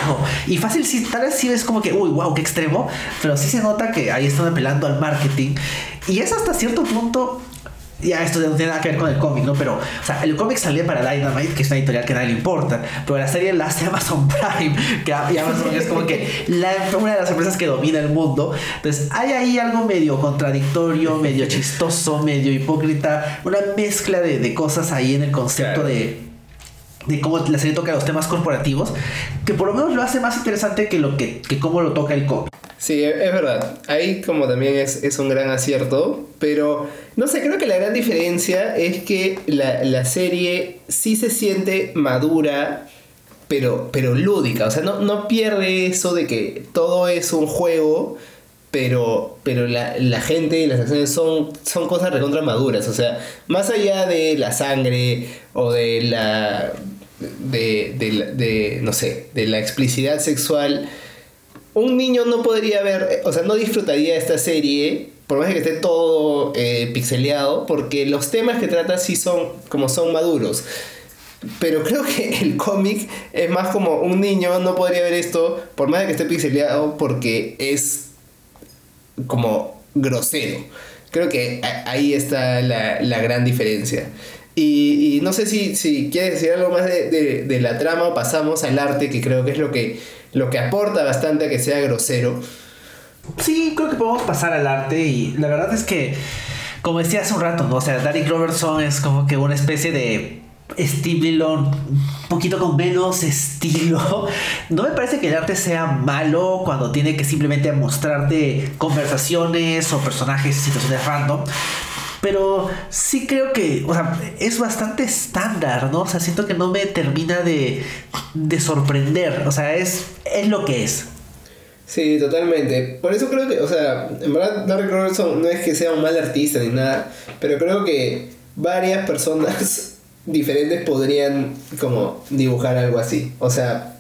Speaker 1: Y fácil, si tal vez sí ves como que, uy, wow, qué extremo, pero sí se nota que ahí están apelando al marketing. Y es hasta cierto punto ya esto no tiene nada que ver con el cómic, ¿no? Pero, o sea, el cómic salió para Dynamite, que es una editorial que a nadie le importa, pero la serie la hace Amazon Prime, que Amazon es como que una de las empresas que domina el mundo. Entonces, hay ahí algo medio contradictorio, medio chistoso, medio hipócrita, una mezcla de, de cosas ahí en el concepto de de cómo la serie toca los temas corporativos, que por lo menos lo hace más interesante que lo que, que cómo lo toca el cómic.
Speaker 2: Sí, es verdad. Ahí como también es, es, un gran acierto, pero no sé, creo que la gran diferencia es que la, la serie sí se siente madura, pero, pero lúdica. O sea, no, no pierde eso de que todo es un juego, pero, pero la, la, gente y las acciones son, son cosas recontra maduras. O sea, más allá de la sangre o de la. de, de, de no sé, de la explicidad sexual un niño no podría ver, o sea, no disfrutaría esta serie, por más que esté todo eh, pixeleado, porque los temas que trata sí son como son maduros. pero creo que el cómic es más como un niño no podría ver esto, por más que esté pixeleado, porque es como grosero. Creo que ahí está la, la gran diferencia. Y, y, no sé si, si quieres decir algo más de, de, la trama o pasamos al arte, que creo que es lo que, lo que aporta bastante a que sea grosero.
Speaker 1: Sí, creo que podemos pasar al arte y la verdad es que, como decía hace un rato, ¿no? o sea, Derek Robertson es como que una especie de Steve un poquito con menos estilo. No me parece que el arte sea malo cuando tiene que simplemente mostrarte conversaciones o personajes, situaciones random. Pero sí creo que, o sea, es bastante estándar, ¿no? O sea, siento que no me termina de, de sorprender. O sea, es, es lo que es.
Speaker 2: Sí, totalmente. Por eso creo que, o sea, en verdad Derek Robertson no es que sea un mal artista ni nada, pero creo que varias personas diferentes podrían como dibujar algo así. O sea,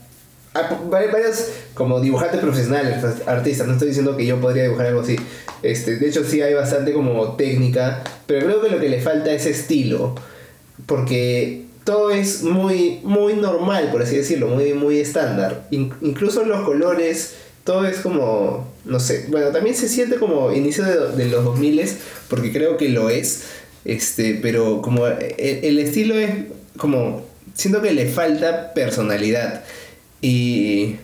Speaker 2: varios como dibujantes profesionales, artistas, no estoy diciendo que yo podría dibujar algo así. Este, de hecho sí hay bastante como técnica, pero creo que lo que le falta es estilo, porque todo es muy muy normal, por así decirlo, muy muy estándar. incluso los colores, todo es como no sé, bueno, también se siente como inicio de, de los 2000 porque creo que lo es este, pero como el, estilo es como. Siento que le falta personalidad. Y.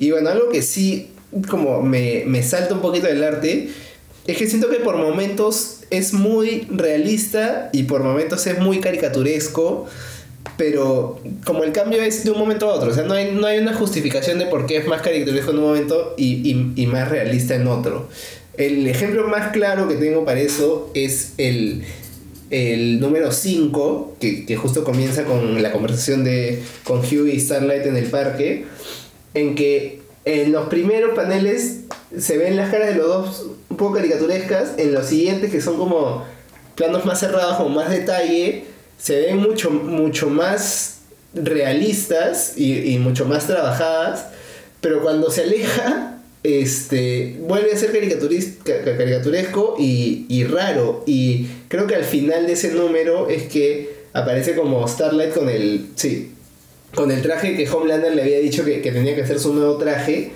Speaker 2: Y bueno, algo que sí como me, me salta un poquito del arte. Es que siento que por momentos es muy realista y por momentos es muy caricaturesco pero como el cambio es de un momento a otro, o sea, no hay, no hay una justificación de por qué es más caricaturesco en un momento y, y, y, más realista en otro. El ejemplo más claro que tengo para eso es el, el número 5, que, justo comienza con la conversación de, con Hugh y Starlight en el parque, en que en los primeros paneles se ven las caras de los dos un poco caricaturescas, en los siguientes que son como planos más cerrados, con más detalle, se ven mucho, mucho más realistas y, y mucho más trabajadas, pero cuando se aleja este, vuelve a ser caricaturesco y, y, raro. Y creo que al final de ese número es que aparece como Starlight con el. Sí. Con el traje que Homelander le había dicho que, que tenía que hacer su nuevo traje.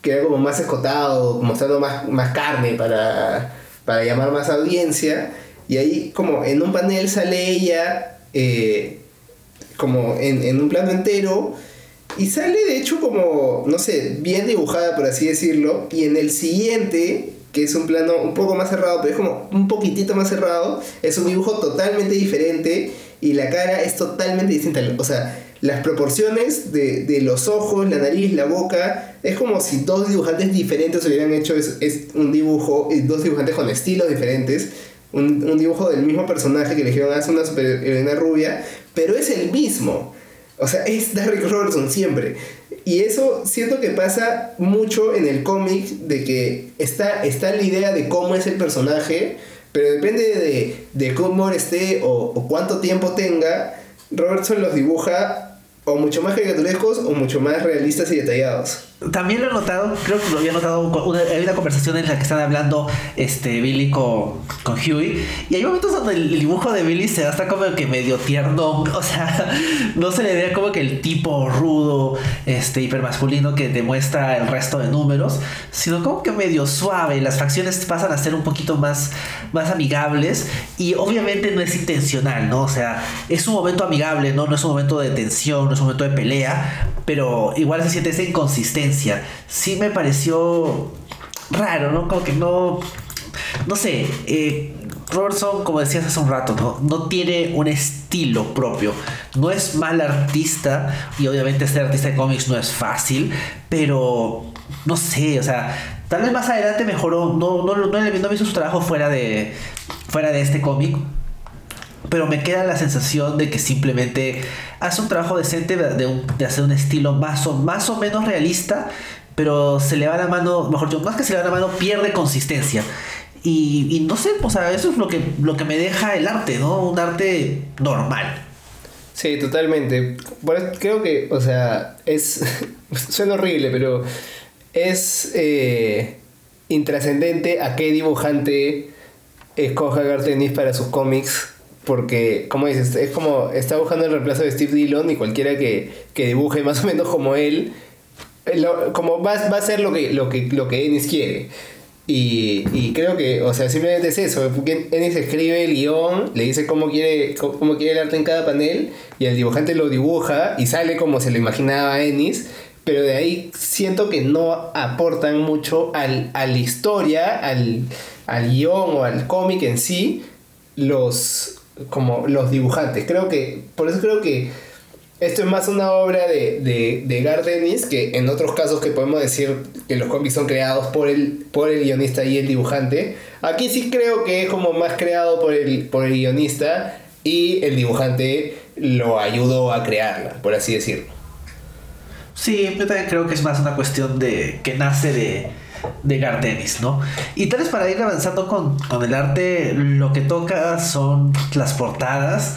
Speaker 2: Que era como más escotado, mostrando más, más carne para, para llamar más audiencia. Y ahí, como en un panel, sale ella. Eh, como en, en un plano entero y sale de hecho como, no sé, bien dibujada por así decirlo. Y en el siguiente, que es un plano un poco más cerrado, pero es como un poquitito más cerrado, es un dibujo totalmente diferente y la cara es totalmente distinta. O sea, las proporciones de, de los ojos, la nariz, la boca, es como si dos dibujantes diferentes hubieran hecho es, es un dibujo, dos dibujantes con estilos diferentes. Un, un dibujo del mismo personaje que le dijeron hace una superheroína rubia, pero es el mismo. O sea, es Derrick Robertson siempre. Y eso siento que pasa mucho en el cómic, de que está, está la idea de cómo es el personaje, pero depende de, de cómo esté o, o cuánto tiempo tenga, Robertson los dibuja o mucho más caricaturescos o mucho más realistas y detallados.
Speaker 1: También lo he notado, creo que lo había notado, una, hay una conversación en la que están hablando este, Billy con, con Huey. Y hay momentos donde el dibujo de Billy se da hasta como que medio tierno. O sea, no se le ve como que el tipo rudo, este, hipermasculino que demuestra el resto de números, sino como que medio suave. Las facciones pasan a ser un poquito más, más amigables. Y obviamente no es intencional, ¿no? O sea, es un momento amigable, ¿no? No es un momento de tensión, no es un momento de pelea. Pero igual se siente esa inconsistencia sí me pareció raro, ¿no? Como que no. No sé. Eh, Robertson, como decías hace un rato, ¿no? no tiene un estilo propio. No es mal artista. Y obviamente ser artista de cómics no es fácil. Pero. No sé, o sea. Tal vez más adelante mejoró. No, no, no, no hizo su trabajo fuera de. Fuera de este cómic pero me queda la sensación de que simplemente hace un trabajo decente de, hacer un estilo más o, más o menos realista, pero se le va la mano, mejor yo, más que se le va la mano, pierde consistencia. Y, no sé, o sea, eso es lo que, lo que me deja el arte, ¿no? Un arte normal.
Speaker 2: Sí, totalmente. Bueno, creo que, o sea, es. suena horrible, pero es eh, intrascendente a qué dibujante escoja Gartenis para sus cómics porque, como dices, es como está buscando el reemplazo de Steve Dillon y cualquiera que, que dibuje más o menos como él, eh, como va, va, a ser lo que, lo que, lo que Ennis quiere. Y, y, creo que, o sea, simplemente es eso. Ennis escribe el guion, le dice cómo quiere, cómo quiere el arte en cada panel, y el dibujante lo dibuja y sale como se lo imaginaba Ennis. Pero de ahí siento que no aportan mucho al, a la historia, al, al guion o al cómic en sí, los, como los dibujantes. Creo que, por eso creo que esto es más una obra de, de, de Gardenis que en otros casos que podemos decir que los cómics son creados por el, por el guionista y el dibujante. Aquí sí creo que es como más creado por el, por el guionista y el dibujante lo ayudó a crearla, por así decirlo.
Speaker 1: Sí, yo también creo que es más una cuestión de que nace de, de Gardenis, ¿no? Y tal vez para ir avanzando con, con el arte, lo que toca son las portadas.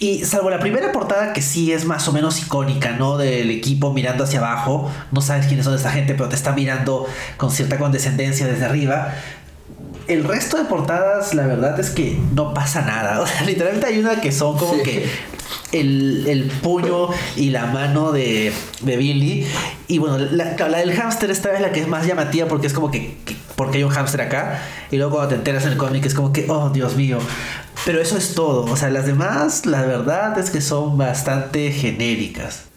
Speaker 1: Y salvo la primera portada que sí es más o menos icónica, ¿no? Del equipo mirando hacia abajo, no sabes quiénes son esta gente, pero te está mirando con cierta condescendencia desde arriba. El resto de portadas, la verdad es que no pasa nada. O sea, literalmente hay una que son como que el, el, puño y la mano de, de Billy. Y bueno, la, la, del hámster esta vez la que es más llamativa porque es como que, que porque hay un hámster acá. Y luego cuando te enteras en el cómic es como que, oh Dios mío. Pero eso es todo. O sea, las demás, la verdad es que son bastante genéricas.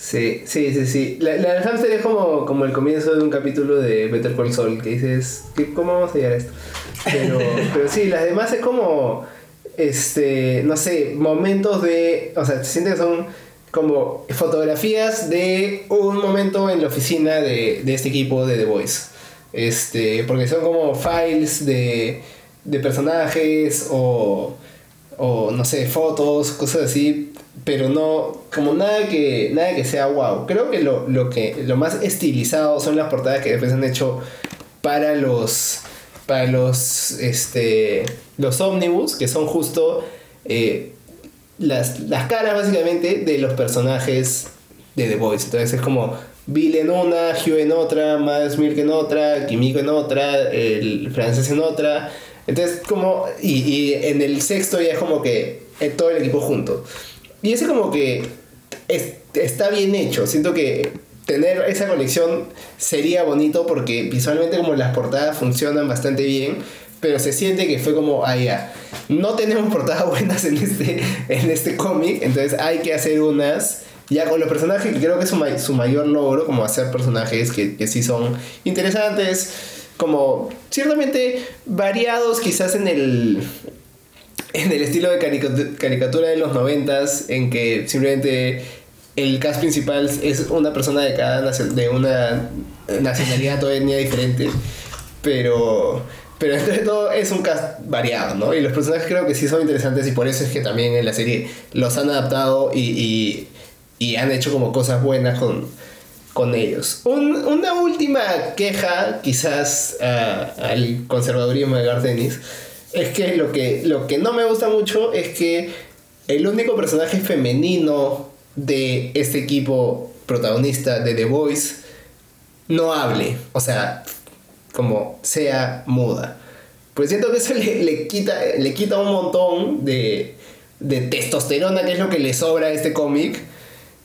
Speaker 2: Sí, sí, sí, sí. La, la del hámster es como, como el comienzo de un capítulo de Better Call Saul, que dices, ¿cómo vamos a llegar a esto? Pero, pero sí, las demás es como, este, no sé, momentos de, o sea, se siente que son como fotografías de un momento en la oficina de, de este equipo de The Voice. Este, porque son como files de, de personajes o, o, no sé, fotos, cosas así, pero no, como nada que, nada que sea wow. Creo que lo, lo, que lo más estilizado son las portadas que después han hecho para los, para los, este, los ómnibus, que son justo eh, las, las caras básicamente de los personajes de The Voice. Entonces es como Bill en una, Hugh en otra, Mads Milk en otra, Kimiko en otra, el francés en otra. Entonces, como. Y, y en el sexto ya es como que todo el equipo junto. Y ese, como que. Es, está bien hecho. Siento que tener esa colección sería bonito porque visualmente, como las portadas funcionan bastante bien. Pero se siente que fue como, ah, ya. No tenemos portadas buenas en este, en este cómic. Entonces hay que hacer unas ya con los personajes, que creo que es su, su mayor logro, como hacer personajes que, que, sí son interesantes, como ciertamente variados quizás en el, en el estilo de caricatura de los noventas, en que simplemente el cast principal es una persona de cada de una nacionalidad o etnia diferente, pero pero entre todo es un cast variado, ¿no? Y los personajes creo que sí son interesantes y por eso es que también en la serie los han adaptado y, y han hecho como cosas buenas con, con ellos. Un, una última queja, quizás uh, al conservadurismo de Gardenis, es que lo, que lo que no me gusta mucho es que el único personaje femenino de este equipo protagonista de The Voice no hable, o sea, como sea muda. Pues siento que eso le, le quita, le quita un montón de, de testosterona, que es lo que le sobra a este cómic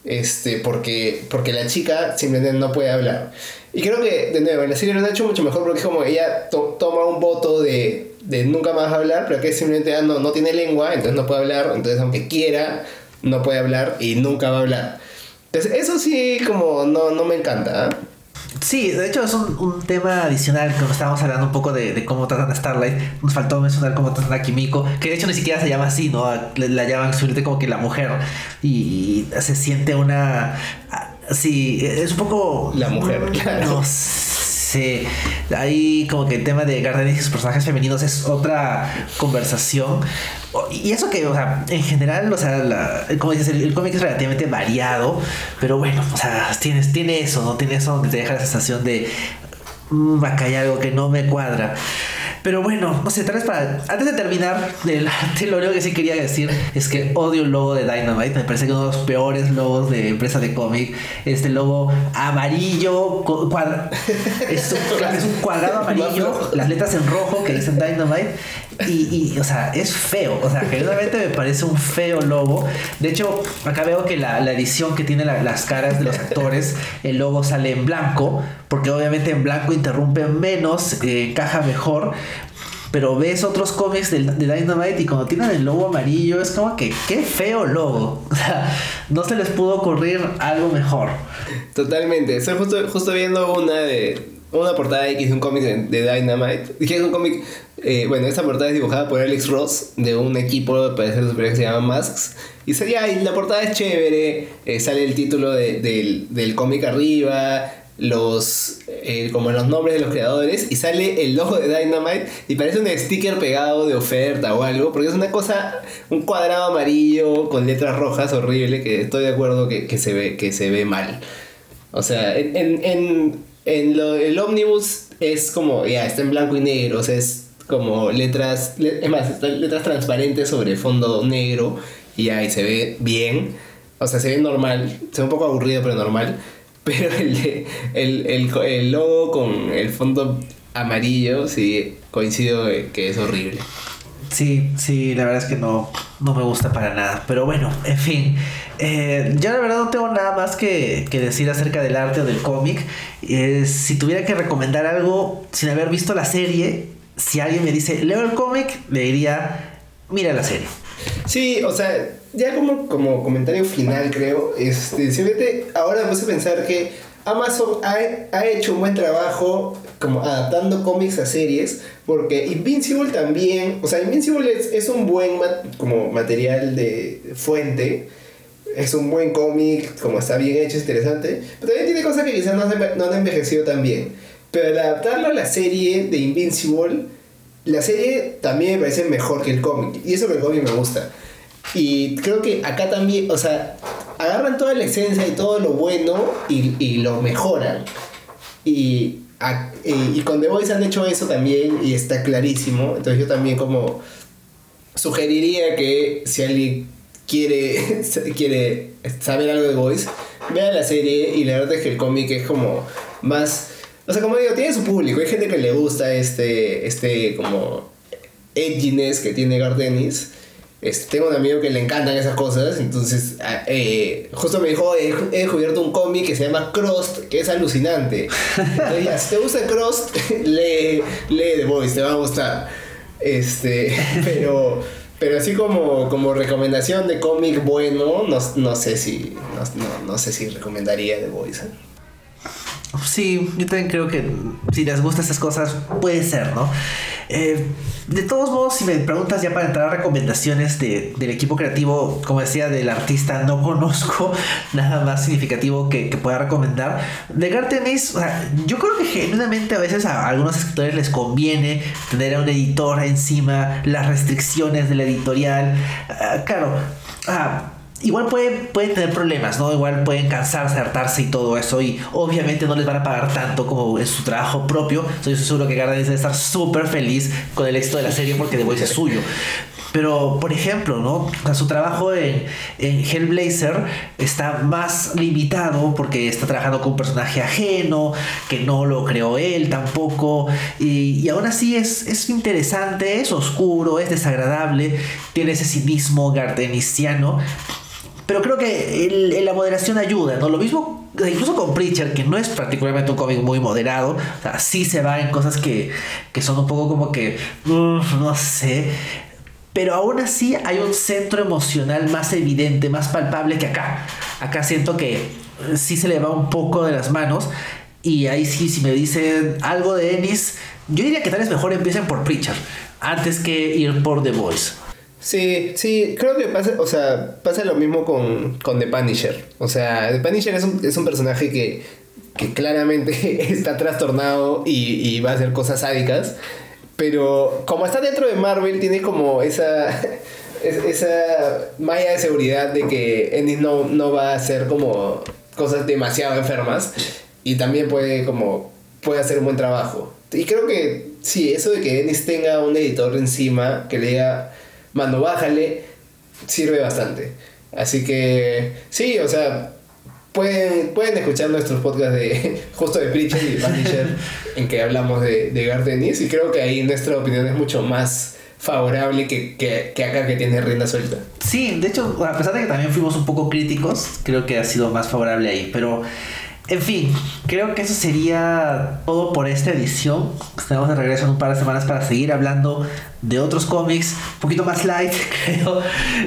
Speaker 2: este, porque, porque la chica simplemente no puede hablar. Y creo que, de nuevo, en la serie lo han hecho mucho mejor porque como ella toma un voto de, de nunca más hablar, pero que simplemente ah, no, no tiene lengua, entonces no puede hablar, entonces aunque quiera, no puede hablar y nunca va a hablar. Entonces eso sí como no, no me encanta. ¿eh?
Speaker 1: Sí, de hecho es un, un, tema adicional que estábamos hablando un poco de, de, cómo tratan a Starlight. Nos faltó mencionar cómo tratan a Kimiko, que de hecho ni siquiera se llama así, ¿no? La, la llaman simplemente como que la mujer y, se siente una... Sí, es un poco...
Speaker 2: La mujer, claro.
Speaker 1: No sé. Ahí como que el tema de Garden y sus personajes femeninos es otra conversación. Y eso que, o sea, en general, o sea, la, como dices, el, el cómic es relativamente variado, pero bueno, o sea, tienes, tiene eso, ¿no? Tiene eso donde te deja la sensación de, mmm, acá hay algo que no me cuadra. Pero bueno, no sé, tal vez para. Antes de terminar, del arte, lo único que sí quería decir es que odio el logo de Dynamite. Me parece que uno de los peores logos de empresa de cómic. Este logo amarillo, cuadra, es, un, es, un, cuadrado amarillo, las letras en rojo que dicen Dynamite. Y, y, o sea, es feo. O sea, genuinamente me parece un feo logo. De hecho, acá veo que la, la edición que tiene las caras de los actores, el logo sale en blanco, porque obviamente en blanco interrumpe menos, eh, encaja mejor. Pero ves otros cómics de, de, Dynamite y cuando tienen el logo amarillo es como que qué feo logo. O sea, no se les pudo ocurrir algo mejor.
Speaker 2: Totalmente. Estoy justo, justo viendo una de una portada X de un cómic de, Dynamite. Dije es un cómic. Eh, bueno, esta portada es dibujada por Alex Ross de un equipo de superior que se llama Masks. Y sería, y la portada es chévere. Eh, sale el título del, del cómic arriba. Los. Eh, como los nombres de los creadores. Y sale el logo de Dynamite. Y parece un sticker pegado de oferta o algo. Porque es una cosa. Un cuadrado amarillo con letras rojas horrible. Que estoy de acuerdo que, que se, ve, que se ve mal. O sea, en, en en lo, el ómnibus es como, ya, está en blanco y negro, o sea, es como letras, es más, letras transparentes sobre fondo negro y ahí se ve bien, o sea, se ve normal, se ve un poco aburrido pero normal, pero el, el, el, el logo con el fondo amarillo, sí, coincido que es horrible.
Speaker 1: Sí, sí, la verdad es que no, no me gusta para nada. Pero bueno, en fin. Eh, yo la verdad no tengo nada más que, decir acerca del arte o del cómic. Eh, si tuviera que recomendar algo sin haber visto la serie, si alguien me dice, leo el cómic, le diría, mira la serie.
Speaker 2: Sí, o sea, ya como, como comentario final creo, este, simplemente ahora me puse a pensar que Amazon ha, ha, hecho un buen trabajo como adaptando cómics a series, porque Invincible también, o sea, Invincible es, es un buen como material de fuente, es un buen cómic, como está bien hecho, es interesante, pero también tiene cosas que quizás no, no han envejecido tan bien. Pero al adaptarlo a la serie de Invincible, la serie también me parece mejor que el cómic, y eso que el cómic me gusta. Y creo que acá también, o sea, agarran toda la esencia y todo lo bueno y, lo mejoran. Y, y, con The Voice han hecho eso también y está clarísimo. Entonces yo también como sugeriría que si alguien quiere, quiere saber algo de Voice, vea la serie y la verdad es que el cómic es como más... O sea, como digo, tiene su público. Hay gente que le gusta este, este como edginess que tiene Gardenis tengo un amigo que le encantan esas cosas, entonces ah, eh, justo me dijo, he, descubierto un cómic que se llama Crost, que es alucinante. Entonces, si te gusta Crost, lee, lee The Voice, te va a gustar. Este, pero, pero así como, como recomendación de cómic bueno, no, no sé si no, no, sé si recomendaría The Voice.
Speaker 1: Sí, yo también creo que si les gustan estas cosas, puede ser, ¿no? Eh, de todos modos, si me preguntas ya para entrar a recomendaciones de, del equipo creativo, como decía, del artista, no conozco nada más significativo que, pueda recomendar. De Gartenis, o sea, yo creo que genuinamente a veces a algunos escritores les conviene tener a un editor encima, las restricciones de la editorial. Ah, claro, ah, igual pueden, pueden tener problemas, ¿no? Igual pueden cansarse, hartarse y todo eso. Y obviamente no les van a pagar tanto como en su trabajo propio. Estoy seguro que Garden debe estar súper feliz con el éxito de la serie porque The Voice es suyo. Pero, por ejemplo, ¿no? su trabajo en, en, Hellblazer está más limitado porque está trabajando con un personaje ajeno, que no lo creó él tampoco. Y, y aún así es, es interesante, es oscuro, es desagradable, tiene ese cinismo gardeniciano pero creo que la moderación ayuda, ¿no? Lo mismo, incluso con Preacher, que no es particularmente un cómic muy moderado, o sea, sí se va en cosas que, que son un poco como que, no sé, pero aún así hay un centro emocional más evidente, más palpable que acá. Acá siento que sí se le va un poco de las manos. Y ahí sí, si me dicen algo de Ennis, yo diría que tal vez mejor empiecen por Preacher, antes que ir por The Voice.
Speaker 2: Sí, sí, creo que pasa, o sea, pasa lo mismo con, con The Punisher. O sea, The Punisher es un, es un personaje que, claramente está trastornado y, y, va a hacer cosas sádicas. Pero como está dentro de Marvel, tiene como esa, esa malla de seguridad de que Ennis no, no va a hacer como cosas demasiado enfermas. Y también puede como puede hacer un buen trabajo. Y creo que sí, eso de que Ennis tenga un editor encima que le diga mando, bájale, sirve bastante. Así que sí, o sea, pueden, pueden escuchar nuestros podcasts de justo de Preacher y Punisher en que hablamos de, de Gardenis y creo que ahí nuestra opinión es mucho más favorable que, que, que acá que tiene rienda suelta.
Speaker 1: Sí, de hecho, a pesar de que también fuimos un poco críticos, creo que ha sido más favorable ahí. Pero, en fin, creo que eso sería todo por esta edición. Estaremos de regreso en un par de semanas para seguir hablando de otros cómics, un poquito más light, creo.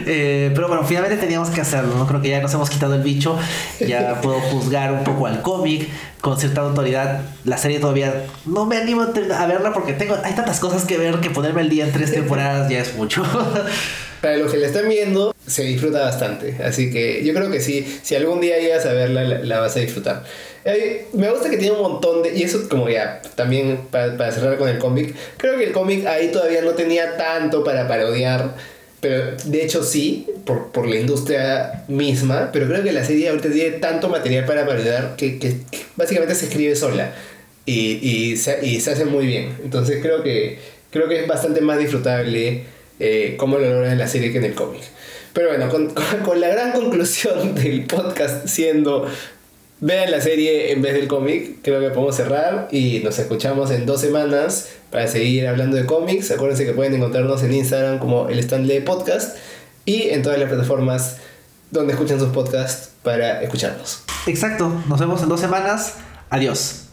Speaker 1: Eh, pero bueno, finalmente teníamos que hacerlo, ¿no? Creo que ya nos hemos quitado el bicho, ya puedo juzgar un poco al cómic con cierta autoridad. La serie todavía no me animo a verla porque tengo, hay tantas cosas que ver que ponerme el día en tres temporadas ya es mucho.
Speaker 2: Para los que la están viendo, se disfruta bastante. Así que yo creo que sí, si algún día llegas a verla, la, vas a disfrutar. Eh, me gusta que tiene un montón de... Y eso como ya, también para, para cerrar con el cómic, creo que el cómic ahí todavía no tenía tanto para parodiar. Pero de hecho sí, por, por, la industria misma, pero creo que la serie ahorita tiene tanto material para parodiar que, que, básicamente se escribe sola y, y, se, y, se, hace muy bien. Entonces creo que, creo que es bastante más disfrutable eh, cómo lo logran en la serie que en el cómic. Pero bueno, con, con, la gran conclusión del podcast siendo vean la serie en vez del cómic, creo que podemos cerrar y nos escuchamos en dos semanas para seguir hablando de cómics. Acuérdense que pueden encontrarnos en Instagram como el Stanley Podcast y en todas las plataformas donde escuchan sus podcasts para escucharnos.
Speaker 1: Exacto, nos vemos en dos semanas. Adiós.